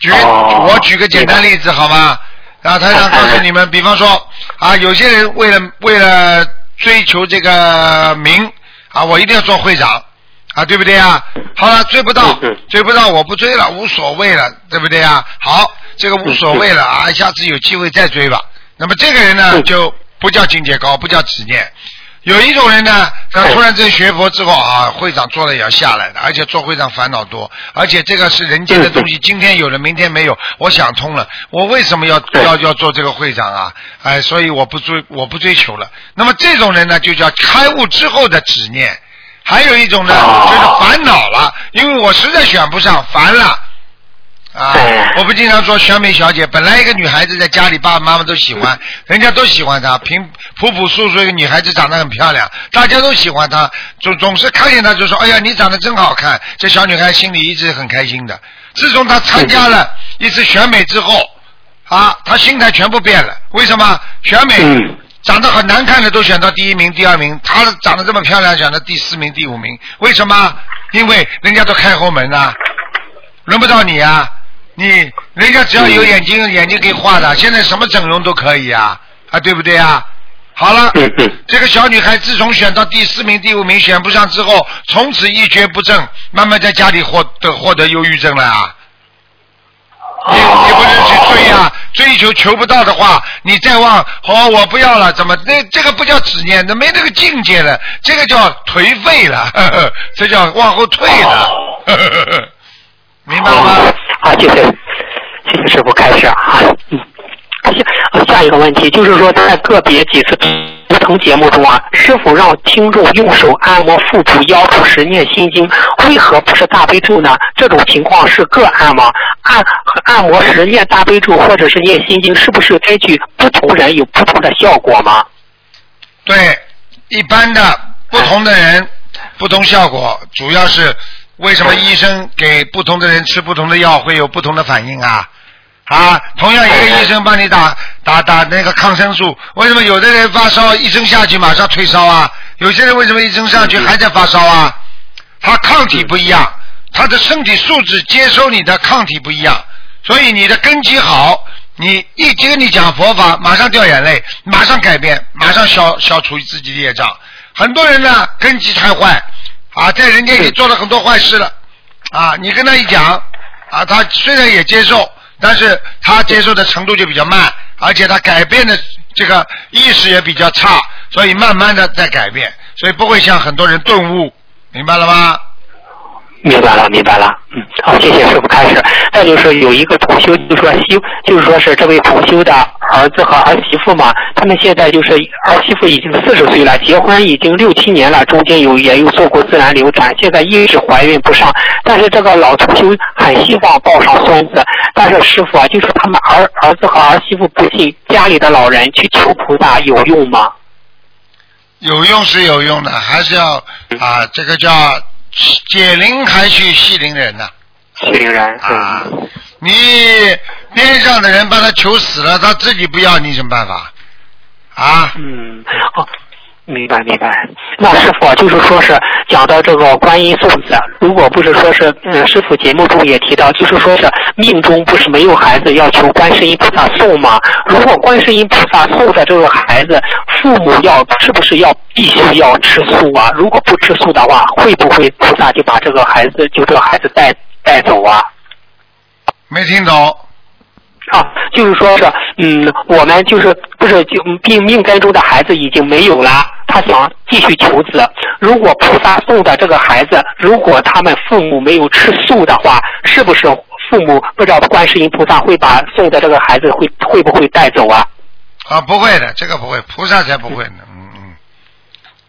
举我举个简单例子好吗？啊，他想告诉你们，比方说啊，有些人为了为了追求这个名啊，我一定要做会长。啊，对不对啊？好了，追不到，追不到，我不追了，无所谓了，对不对啊？好，这个无所谓了啊，下次有机会再追吧。那么这个人呢，就不叫境界高，不叫执念。有一种人呢，他突然间学佛之后啊，会长做了也要下来的，而且做会长烦恼多，而且这个是人间的东西，今天有了，明天没有。我想通了，我为什么要要要做这个会长啊？哎，所以我不追，我不追求了。那么这种人呢，就叫开悟之后的执念。还有一种呢，就是烦恼了，因为我实在选不上，烦了啊！我不经常说选美小姐，本来一个女孩子在家里爸爸妈妈都喜欢，人家都喜欢她，平朴朴素素一个女孩子长得很漂亮，大家都喜欢她，总总是看见她就说：“哎呀，你长得真好看。”这小女孩心里一直很开心的。自从她参加了一次选美之后，啊，她心态全部变了。为什么选美？长得很难看的都选到第一名、第二名，她长得这么漂亮，选到第四名、第五名，为什么？因为人家都开后门啊，轮不到你啊！你人家只要有眼睛，眼睛可以画的，现在什么整容都可以啊，啊，对不对啊？好了，这个小女孩自从选到第四名、第五名选不上之后，从此一蹶不振，慢慢在家里获得获得忧郁症了啊！你你不能去追呀，追求求不到的话，你再往好我不要了，怎么那这个不叫执念，那没那个境界了，这个叫颓废了，这叫往后退了，明白了吗？好，谢谢，谢谢师傅开始啊。嗯。下下一个问题就是说，在个别几次不同节目中啊，是否让听众用手按摩腹部、腰部时念心经，为何不是大悲咒呢？这种情况是个案吗？按按摩时念大悲咒或者是念心经，是不是根据不同人有不同的效果吗？对，一般的不同的人不同效果，主要是为什么医生给不同的人吃不同的药会有不同的反应啊？啊，同样一个医生帮你打打打那个抗生素，为什么有的人发烧一针下去马上退烧啊？有些人为什么一针上去还在发烧啊？他抗体不一样，他的身体素质接收你的抗体不一样，所以你的根基好，你一跟你讲佛法，马上掉眼泪，马上改变，马上消消除自己的业障。很多人呢根基太坏，啊，在人间里做了很多坏事了，啊，你跟他一讲，啊，他虽然也接受。但是他接受的程度就比较慢，而且他改变的这个意识也比较差，所以慢慢的在改变，所以不会像很多人顿悟，明白了吗？明白了，明白了。嗯，好，谢谢师傅开始。再就是有一个同修，就说修，就是说是这位同修的儿子和儿媳妇嘛，他们现在就是儿媳妇已经四十岁了，结婚已经六七年了，中间有也有做过自然流产，现在一直怀孕不上。但是这个老同修很希望抱上孙子，但是师傅啊，就是他们儿儿子和儿媳妇不信，家里的老人去求菩萨有用吗？有用是有用的，还是要啊，这个叫解铃还须系铃人呐、系铃人啊嗯，你边上的人把他求死了，他自己不要，你什么办法？啊？嗯，哦，明白明白。那师傅就是说是讲到这个观音送子，如果不是说是，嗯，师傅节目中也提到，就是说是命中不是没有孩子，要求观世音菩萨送吗？如果观世音菩萨送的这个孩子，父母要是不是要必须要吃素啊？如果不吃素的话，会不会菩萨就把这个孩子就这个孩子带带走啊？没听懂？啊，就是说是，嗯，我们就是不是就命命根中的孩子已经没有了，他想继续求子。如果菩萨送的这个孩子，如果他们父母没有吃素的话，是不是父母不知道观世音菩萨会把送的这个孩子会会不会带走啊？啊，不会的，这个不会，菩萨才不会呢。嗯嗯。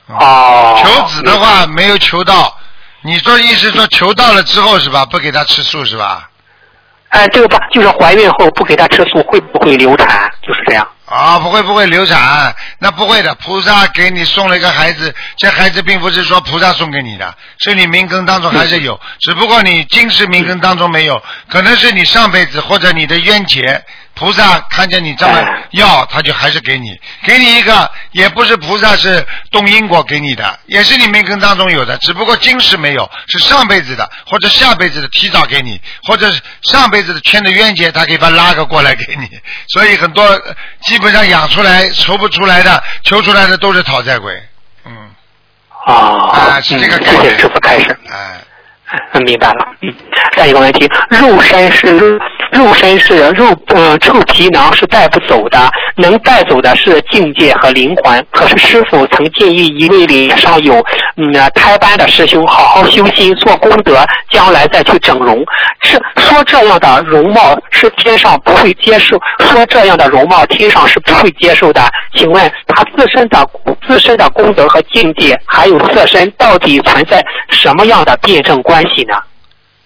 嗯哦，求子的话没有求到，你说意思说求到了之后是吧？不给他吃素是吧？哎，这个吧，就是怀孕后不给他吃素，会不会流产？就是这样。啊，不会不会流产，那不会的。菩萨给你送了一个孩子，这孩子并不是说菩萨送给你的，是你命根当中还是有，只不过你今世命根当中没有，可能是你上辈子或者你的冤结，菩萨看见你这么要，他就还是给你，给你一个，也不是菩萨是动因果给你的，也是你命根当中有的，只不过今世没有，是上辈子的或者下辈子的提早给你，或者是上辈子的欠的冤结，他可以把它拉个过来给你，所以很多呃基本上养出来求不出来的，求出来的都是讨债鬼，嗯，啊，啊是这个概念。师傅开始。哎，嗯，明白了。嗯，下一个问题，肉身是肉，身是肉，呃，臭皮囊是带不走的，能带走的是境界和灵魂。可是师傅曾建议一位脸上有嗯胎斑的师兄好好修心做功德，将来再去整容。是说这样的容貌是天上不会接受，说这样的容貌天上是不会接受的。请问他自身的自身的功德和境界，还有色身，到底存在什么样的辩证关系呢？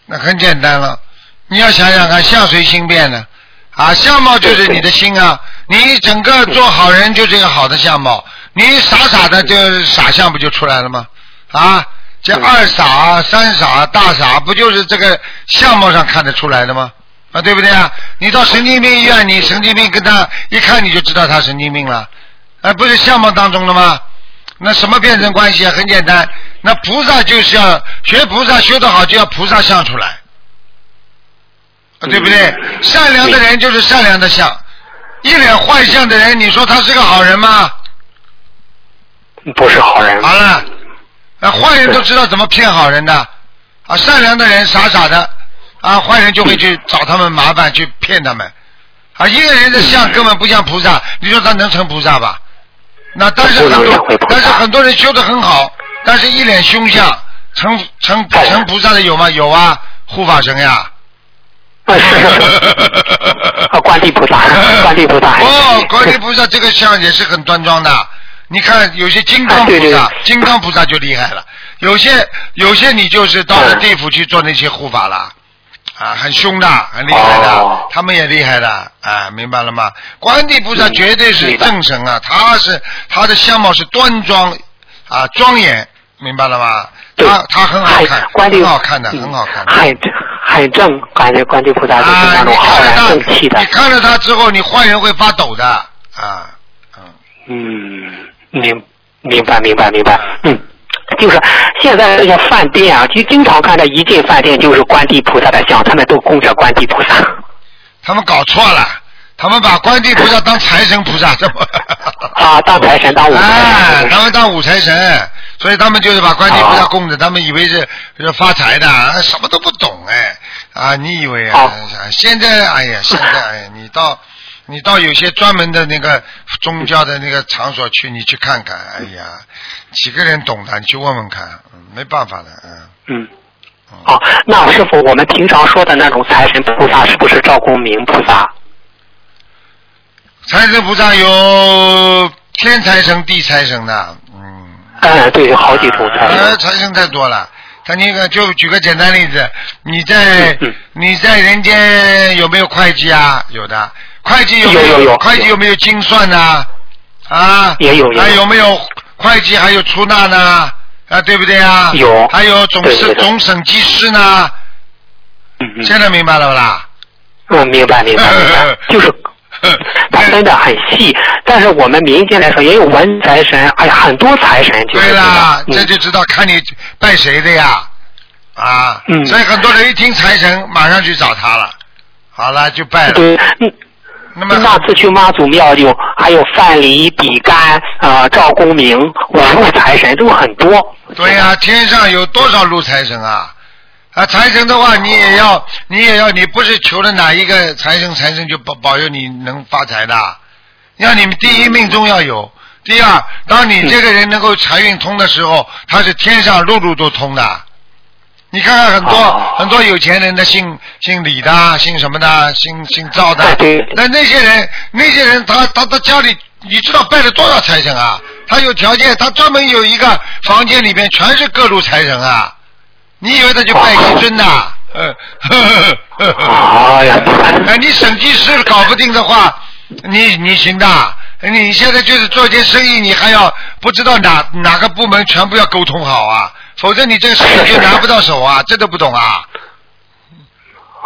那很简单了，你要想想看，相随心变呢？啊，相貌就是你的心啊，你整个做好人就这个好的相貌，你傻傻的就傻相不就出来了吗？啊，这二傻、三傻、大傻，不就是这个相貌上看得出来的吗？啊，对不对啊？你到神经病医院，你神经病跟他一看你就知道他神经病了，啊，不是相貌当中了吗？那什么变成关系啊？很简单，那菩萨就是要学菩萨修得好，就要菩萨相出来，啊对不对？嗯善良的人就是善良的相，一脸坏相的人，你说他是个好人吗？不是好人。好了，啊，坏人都知道怎么骗好人的，啊，善良的人傻傻的，啊，坏人就会去找他们麻烦，去骗他们，啊，一个人的相根本不像菩萨，你说他能成菩萨吧？那但是很多但是很多人修得很好，但是一脸凶相，成成哎成菩萨的有吗？有啊，护法神呀。啊，观地菩萨，观地菩萨。哦，观世菩萨这个像也是很端庄的。你看有些金刚啊对对菩萨，对金刚菩萨就厉害了。有些有些你就是到了嗯地府去做那些护法了，啊，很凶的，很厉害的，哦他们也厉害的，啊，明白了吗？观地菩萨嗯绝对是正神啊，他是他的相貌是端庄啊庄严，明白了吗？他他很好看很，观地很好看的，嗯很好看的。很很正，感觉观地菩萨就是啊，那你种浩然正气的他，你。看了他之后，你换人会发抖的啊，嗯。嗯，明明白明白明白，嗯。就是现在这些饭店啊，就经常看到一进饭店就是观地菩萨的像，他们都供着观地菩萨。他们搞错了，他们把观地菩萨当财神菩萨，这不 啊，当财神当五财哎，神。他们当五财神，所以他们就是把观地菩萨哦供着，他们以为是是发财的，啊什么都不懂哎，啊，你以为好啊？现在哎呀，现在哎呀，你到你到有些专门的那个宗教的那个场所去，你去看看，哎呀，几个人懂的，你去问问看，嗯没办法的，嗯。嗯。好，那师傅，我们平常说的那种财神菩萨是不是赵公明菩萨？财神菩萨有天财神、地财神的，嗯。嗯，对，有好几种财呃，神。财神太多了。他那个就举个简单例子，你在嗯嗯你在人间有没有会计啊？有的，会计有没有有有会计有没有精算呢、啊？也有还有没有会计还有出纳呢？啊，对不对啊？有还有总是对对对总审计师呢？嗯嗯。现在明白了不啦？嗯，明白明白明白，就是他分的很细，但是我们民间来说也有文财神，哎呀，很多财神就是对啦，这就知道看你拜谁的呀，啊，嗯所以很多人一听财神，马上去找他了，好了就拜了。对，嗯。那么那次去妈祖庙有还有范蠡、比干、呃赵公明、五路财神都很多。对呀、天上有多少路财神啊？啊，财神的话，你也要，你也要，你不是求了哪一个财神，财神就保保佑你能发财的。要你们第一命中要有，第二，当你这个人能够财运通的时候，他是天上路路都通的。你看看很多、哦很多有钱人的姓姓李的，姓什么的，姓姓赵的那那些人那些人他他他家里你知道拜了多少财神啊？他有条件，他专门有一个房间里面全是各路财神啊！你以为他就拜一尊呐？呃呵呵呵呀，哎，你审计师搞不定的话，你你行的。你现在就是做一件生意，你还要不知道哪哪个部门全部要沟通好啊，否则你这个生意就拿不到手啊，这都不懂啊。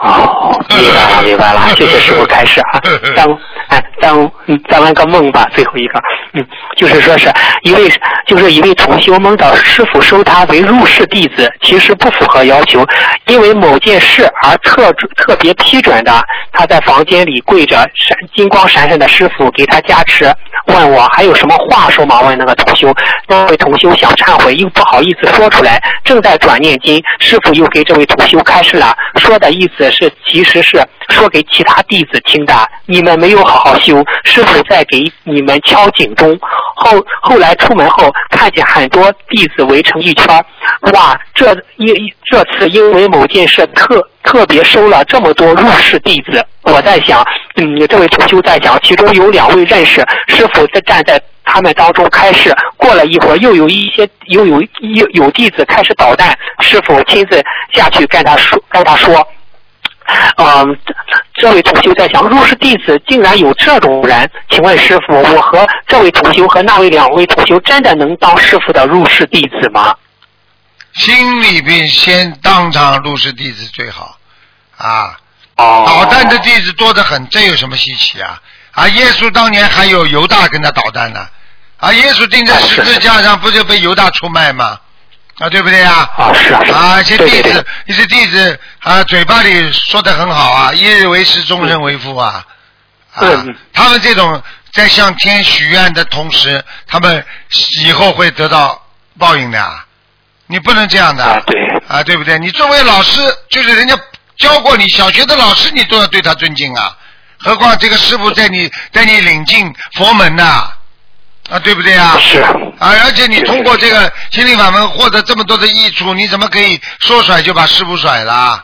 哦，明白了，明白了，谢谢师傅开始啊。当哎，当嗯，再问个梦吧，最后一个，嗯，就是说是一位就是一位同修梦到师傅收他为入室弟子，其实不符合要求，因为某件事而特特别批准的。他在房间里跪着，闪金光闪闪的师傅给他加持，问我还有什么话说吗？问那个同修，那位同修想忏悔又不好意思说出来，正在转念经，师傅又给这位同修开示了，说的意思是其实是说给其他弟子听的，你们没有好好修，师傅在给你们敲警钟。后后来出门后，看见很多弟子围成一圈，哇，这因这次因为某件事特特别收了这么多入室弟子，我在想，嗯，这位同修在想，其中有两位认识，师傅在站在他们当中开示。过了一会儿，又有一些又有有有弟子开始捣蛋，师傅亲自下去跟他说跟他说。嗯，这这位同修在想，入室弟子竟然有这种人，请问师傅，我和这位同修和那位两位同修真的能当师傅的入室弟子吗？心里边先当场入室弟子最好啊。哦，捣蛋的弟子多得很，这有什么稀奇啊？啊，耶稣当年还有犹大跟他捣蛋呢，啊，耶稣钉在十字架上不就被犹大出卖吗？啊，对不对呀？啊是啊是啊，一些弟子一些弟子啊，嘴巴里说的很好啊，一日为师，终身为父啊，啊嗯，他们这种在向天许愿的同时，他们以后会得到报应的啊，你不能这样的啊。对。啊，对不对？你作为老师，就是人家教过你，小学的老师你都要对他尊敬啊，何况这个师傅在你在你领进佛门呐、啊，对不对啊？是啊，而且你通过这个心灵法门获得这么多的益处，你怎么可以说甩就把师傅甩了？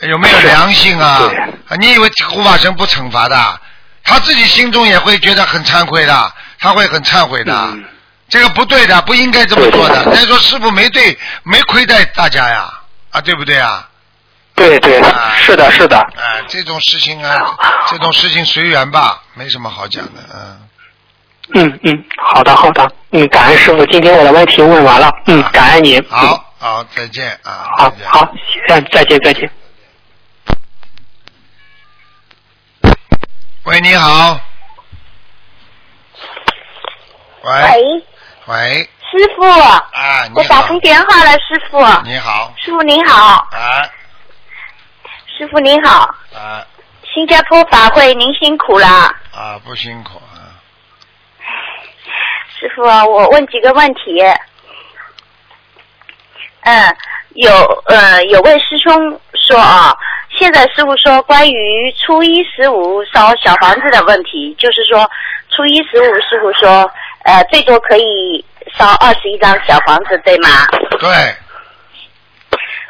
有没有良心啊？啊，你以为护法神不惩罚的？他自己心中也会觉得很惭愧的，他会很忏悔的。嗯这个不对的，不应该这么做的。再说师傅没对，没亏待大家呀，啊，对不对啊？对对啊，是的，是的。啊，这种事情啊，这种事情随缘吧，没什么好讲的，嗯。嗯嗯，好的好的，嗯，感恩师傅，今天我的问题问完了，嗯，感恩您。嗯好，好，再见啊。好好，嗯，再见再见。喂，你好。喂喂，喂师傅，啊，你好我打通电话了，师傅。你好师傅您好，啊师傅您好，啊新加坡法会您辛苦了，啊，不辛苦啊。师傅，我问几个问题。嗯，有呃有位师兄说啊，现在师傅说关于初一十五烧小房子的问题，就是说初一十五师傅说呃最多可以烧二十一张小房子，对吗？对，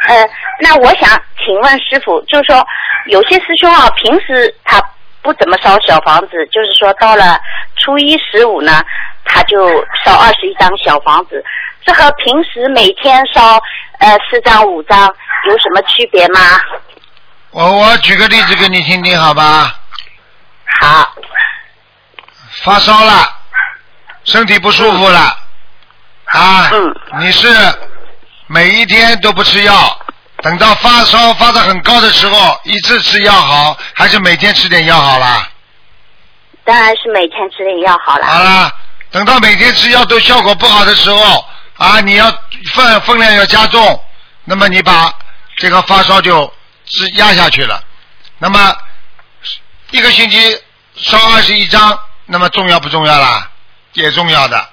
呃，那我想请问师傅，就是说有些师兄啊，平时他不怎么烧小房子，就是说到了初一十五呢，他就烧二十一张小房子，这和平时每天烧呃四张五张有什么区别吗？我我举个例子给你听听，好吧？好，发烧了，身体不舒服了，啊，嗯你是每一天都不吃药，等到发烧发到很高的时候，一次吃药好，还是每天吃点药好啦？当然是每天吃点药好了。好啦，等到每天吃药都效果不好的时候，啊，你要分分量要加重，那么你把这个发烧就是压下去了。那么一个星期烧二十一张，那么重要不重要啦？也重要的。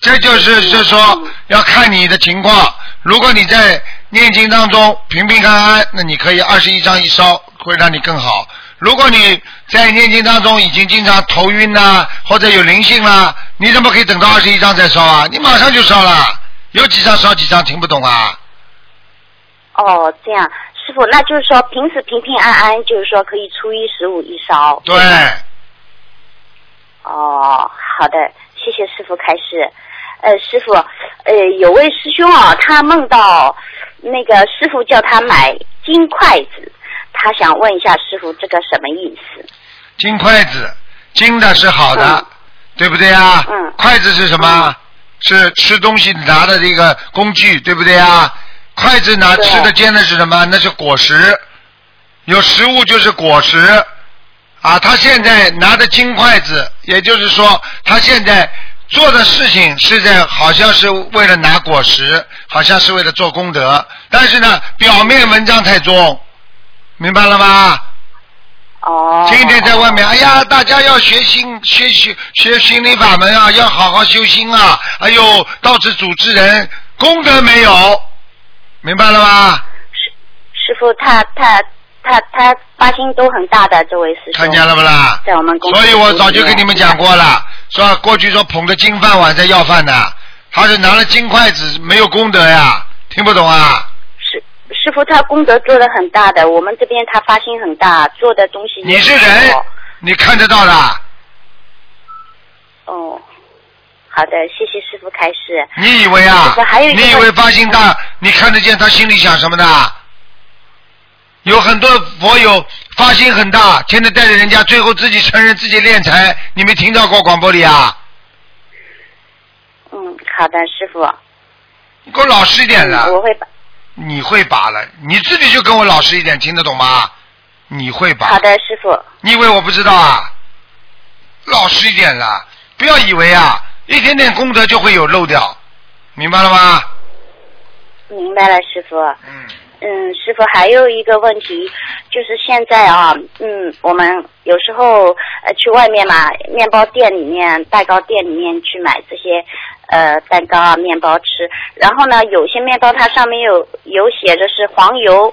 这就是是说要看你的情况。如果你在念经当中平平安安，那你可以二十一张一烧，会让你更好。如果你在念经当中已经经常头晕呐、或者有灵性啦，你怎么可以等到二十一张再烧啊？你马上就烧了，有几张烧几张，听不懂啊？哦，这样，师傅，那就是说平时平平安安，就是说可以初一十五一烧。对，哦，好的，谢谢师傅开示。呃，师傅，呃，有位师兄啊，他梦到那个师傅叫他买金筷子，他想问一下师傅这个什么意思？金筷子，金的是好的，嗯对不对啊？嗯筷子是什么？是吃东西拿的这个工具，对不对啊？筷子拿吃的尖的是什么？那是果实，有食物就是果实啊。他现在拿的金筷子，也就是说，他现在做的事情是在好像是为了拿果实，好像是为了做功德，但是呢，表面文章太重，明白了吗？哦。天天在外面，哎呀，大家要学心学学学心理法门啊，要好好修心啊！哎呦，到处组织人，功德没有，明白了吗？师师傅他他他他发心都很大的这位师兄。看见了不啦？在我们公司所以我早就跟你们讲过了，说过去说捧着金饭碗在要饭的，他是拿了金筷子，没有功德呀，听不懂啊？师师傅他功德做的很大的，我们这边他发心很大，做的东西你是人，你看得到的，哦，好的，谢谢师傅开示。你以为啊还有？你以为发心大，你看得见他心里想什么的？有很多佛友发心很大，天天带着人家，最后自己承认自己敛财，你没听到过广播里啊？嗯，好的，师傅。你给我老实一点了。嗯我会把。你会拔了，你自己就跟我老实一点，听得懂吗？你会拔。好的，师傅。你以为我不知道啊？老实一点啦，不要以为啊，一点点功德就会有漏掉，明白了吗？明白了，师傅。嗯。嗯，师傅还有一个问题，就是现在啊，嗯，我们有时候呃去外面嘛，面包店里面、蛋糕店里面去买这些呃蛋糕啊、面包吃，然后呢，有些面包它上面有有写着是黄油，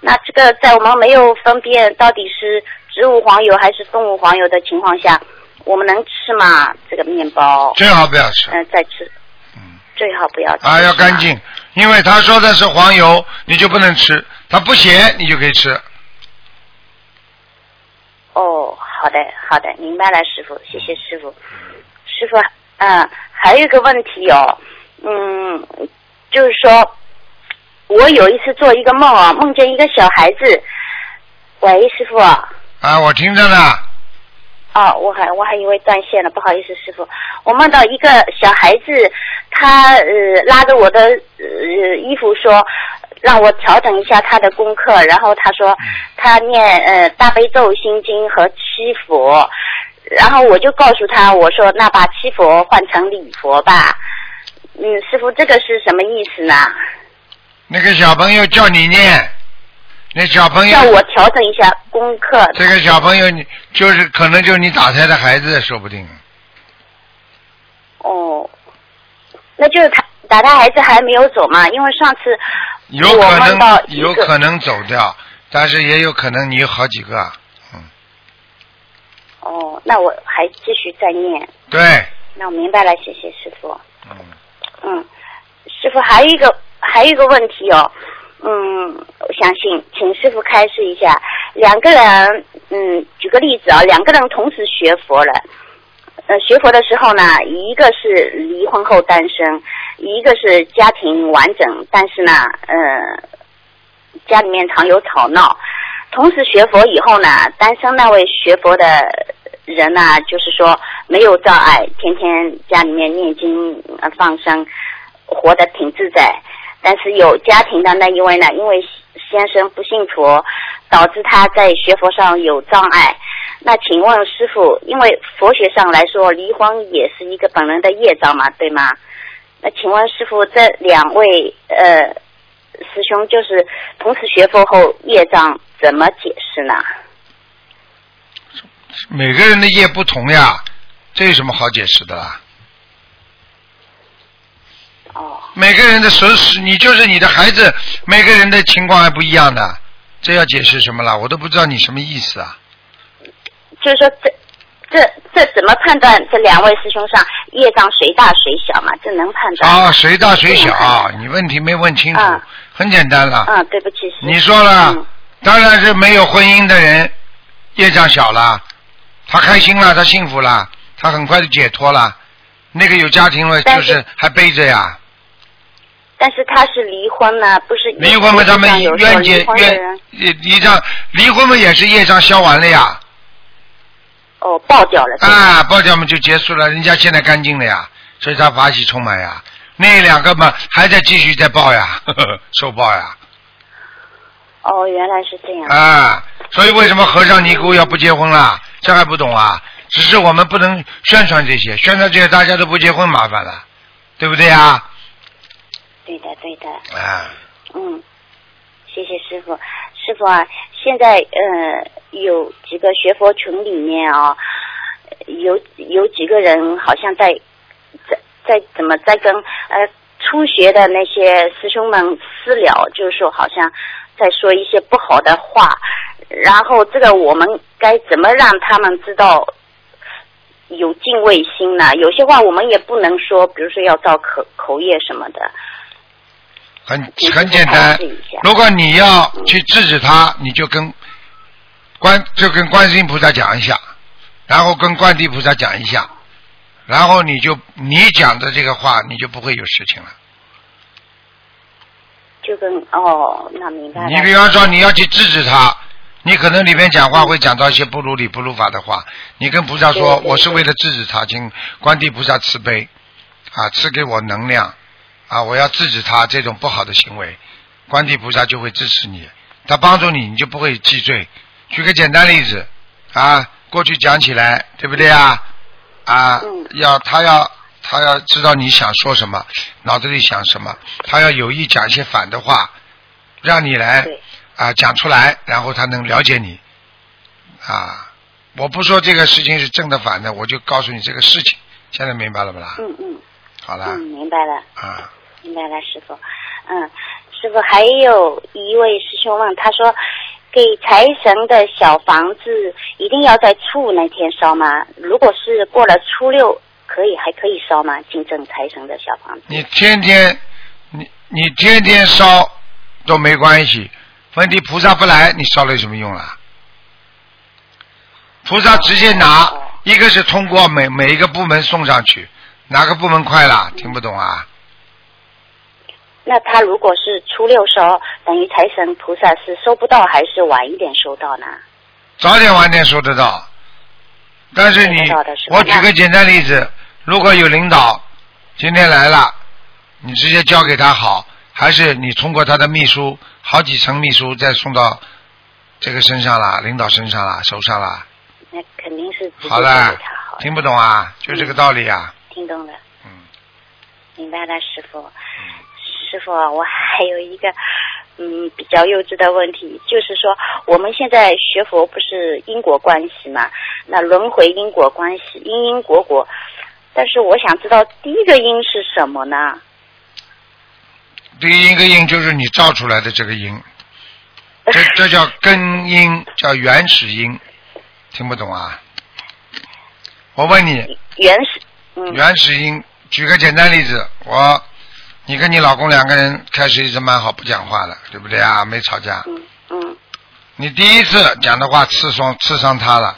那这个在我们没有分辨到底是植物黄油还是动物黄油的情况下，我们能吃吗？这个面包？最好不要吃。嗯、再吃。嗯最好不要吃。啊，要干净，因为他说的是黄油，你就不能吃；他不写，你就可以吃。哦，好的，好的，明白了，师傅，谢谢师傅。师傅，嗯，还有一个问题哦，嗯，就是说，我有一次做一个梦啊，梦见一个小孩子。喂，师傅。啊，我听着呢。哦，我还我还以为断线了，不好意思，师傅。我梦到一个小孩子，他呃拉着我的呃衣服说，让我调整一下他的功课。然后他说他念呃大悲咒、心经和七佛。然后我就告诉他，我说那把七佛换成礼佛吧。嗯，师傅，这个是什么意思呢？那个小朋友叫你念，那小朋友叫我调整一下功课。这个小朋友你就是可能就是你打胎的孩子，说不定。哦，那就是他打胎孩子还没有走嘛？因为上次有可能有可能走掉，但是也有可能你有好几个，嗯，哦，那我还继续再念。对，那我明白了，谢谢师傅。嗯，嗯，师傅还有一个还有一个问题哦，嗯，我相信请师傅开示一下，两个人，嗯，举个例子啊，两个人同时学佛了，呃，学佛的时候呢，一个是离婚后单身，一个是家庭完整，但是呢，呃，家里面常有吵闹。同时学佛以后呢，单身那位学佛的人呐，就是说没有障碍，天天家里面念经、呃放生，活得挺自在。但是有家庭的那一位呢，因为先生不信佛，导致他在学佛上有障碍。那请问师傅，因为佛学上来说，离婚也是一个本人的业障嘛，对吗？那请问师傅，这两位呃师兄就是同时学佛后业障怎么解释呢？每个人的业不同呀，这有什么好解释的啦？哦，每个人的所使，你就是你的孩子，每个人的情况还不一样的，这要解释什么啦？我都不知道你什么意思啊！就是说这这这怎么判断这两位师兄上业障谁大谁小嘛？这能判断吗？啊，谁大谁小你问题没问清楚啊，很简单了。嗯，对不起，你说了嗯，当然是没有婚姻的人业障小了，他开心了，他幸福了，他很快就解脱了。那个有家庭了，但就是是还背着呀，但是他是离婚了，不是离婚嘛，他们冤结离婚的人。冤业障，离婚嘛也是业障消完了呀，哦爆掉了，啊，爆掉嘛就结束了，人家现在干净了呀，所以他法喜充满呀。那两个嘛还在继续在报呀，呵呵受报呀，哦，原来是这样。啊，所以为什么和尚尼姑要不结婚啦？这还不懂啊？只是我们不能宣传这些，宣传这些大家都不结婚麻烦了，对不对呀？对的，对的。啊，嗯，谢谢师傅。师傅啊，现在呃有几个学佛群里面啊，有有几个人好像在在在怎么在跟呃初学的那些师兄们私聊，就是说好像在说一些不好的话，然后这个我们该怎么让他们知道？有敬畏心呢，有些话我们也不能说，比如说要造口口业什么的。很很简单。如果你要去制止他，你就跟观就跟观世音菩萨讲一下，然后跟观地菩萨讲一下，然后你就你讲的这个话，你就不会有事情了。就跟哦，那明白了。你比方说你要去制止他，你可能里面讲话会讲到一些不如理不如法的话，你跟菩萨说我是为了制止他，请观地菩萨慈悲啊，赐给我能量啊，我要制止他这种不好的行为，观地菩萨就会支持你，他帮助你，你就不会记罪。举个简单例子啊，过去讲起来，对不对啊？啊，嗯要他要他要知道你想说什么，脑子里想什么，他要有意讲一些反的话，让你来对啊讲出来，然后他能了解你啊。我不说这个事情是正的反的，我就告诉你这个事情。现在明白了不啦？嗯嗯好了嗯，明白了，啊，明白了，师傅。嗯，师傅还有一位师兄问，他说给财神的小房子一定要在初五那天烧吗？如果是过了初六，可以还可以烧吗？进正财神的小房子。你天天你你天天烧都没关系，问题菩萨不来，你烧了有什么用啦？菩萨直接拿，哦一个是通过每每一个部门送上去，哪个部门快了？听不懂啊？那他如果是初六烧，等于财神菩萨是收不到，还是晚一点收到呢？早点晚点收得到，但是你我举个简单例子，如果有领导今天来了，你直接交给他好，还是你通过他的秘书好几层秘书再送到这个身上了，领导身上了，手上了？那肯定是好了听不懂啊？就这个道理啊。听懂了。嗯，明白了，师傅。师傅，我还有一个嗯比较幼稚的问题，就是说我们现在学佛不是因果关系嘛？那轮回因果关系，因因果果。但是我想知道第一个音是什么呢？第一个音就是你造出来的这个音，这 这叫根音，叫原始音，听不懂啊？我问你，原始，嗯，原始音，举个简单例子，我，你跟你老公两个人开始一直蛮好，不讲话了，对不对啊？没吵架。嗯嗯你第一次讲的话刺伤刺伤他了，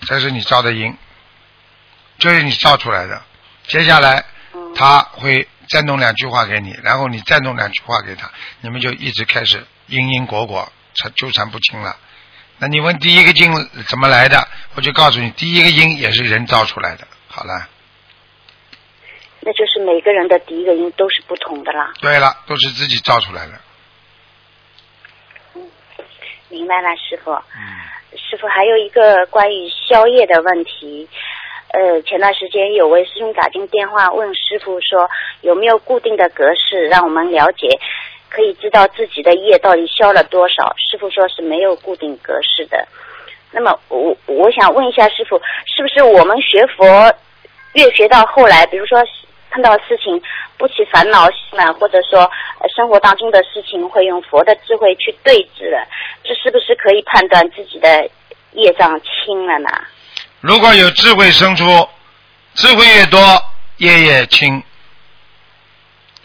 这是你造的因，这是你造出来的。接下来嗯，他会再弄两句话给你，然后你再弄两句话给他，你们就一直开始因因果果缠纠缠不清了。那你问第一个因怎么来的，我就告诉你，第一个因也是人造出来的。好了，那就是每个人的第一个音都是不同的啦。对了，都是自己造出来的。明白了，师傅。嗯，师傅还有一个关于宵夜的问题。呃，前段时间有位师兄打进电话问师傅说，有没有固定的格式让我们了解，可以知道自己的业到底消了多少？师傅说是没有固定格式的。那么我我想问一下师傅，是不是我们学佛越学到后来，比如说碰到事情不起烦恼呢，或者说、生活当中的事情会用佛的智慧去对治了，这是不是可以判断自己的业障轻了呢？如果有智慧生出，智慧越多，业越轻。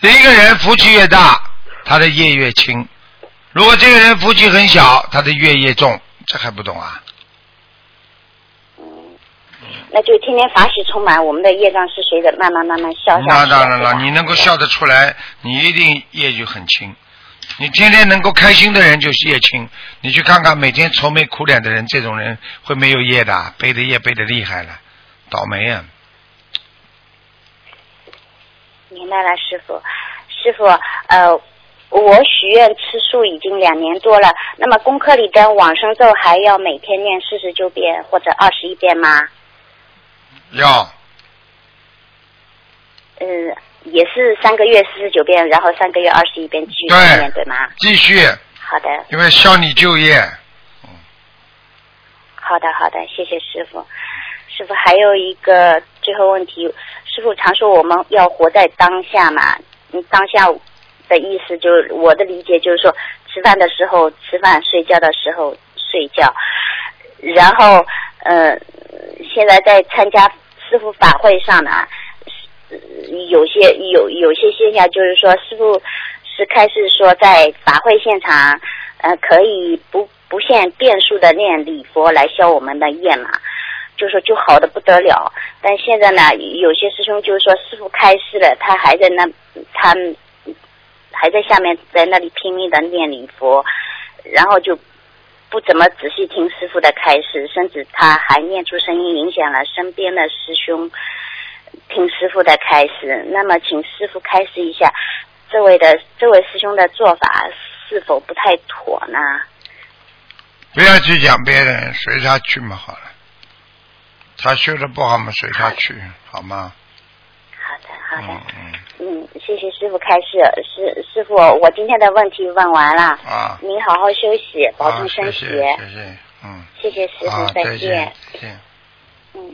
一个人福气越大，他的业越轻；如果这个人福气很小，他的业越重。这还不懂啊？那就天天法喜充满，我们的业障是随着慢慢慢慢消下去。那当然了，你能够笑得出来，你一定业就很轻。你天天能够开心的人就是业轻。你去看看每天愁眉苦脸的人，这种人会没有业的，背的业背的厉害了，倒霉啊！明白了，师傅。师傅，呃，我许愿吃素已经两年多了，那么功课里的往生咒还要每天念四十九遍或者二十一遍吗？要呃，也是三个月四十九遍，然后三个月二十一遍继续对念，对吗？继续，好的，因为消你就业。好的，好的，谢谢师傅。师傅还有一个最后问题，师傅常说我们要活在当下嘛，嗯，当下的意思就是我的理解就是说，吃饭的时候吃饭，睡觉的时候睡觉，然后呃，现在在参加师傅法会上呢，呃有些有有些现象就是说，师傅是开始说在法会现场，呃，可以不不限变数的念礼佛来消我们的业嘛，就说就好的不得了。但现在呢，有些师兄就是说师傅开示了，他还在那，他还在下面在那里拼命的念礼佛，然后就不怎么仔细听师傅的开示，甚至他还念出声音影响了身边的师兄听师傅的开示。那么，请师傅开示一下，这位的这位师兄的做法是否不太妥呢？不要去讲别人，随他去嘛，好了。他修的不好嘛，随他去，好吗？好的，好的。嗯谢谢师傅开示。师师傅，我今天的问题问完了，啊，您好好休息，保，重身体。谢谢谢谢，嗯，谢谢师，傅，再见。，再见。嗯。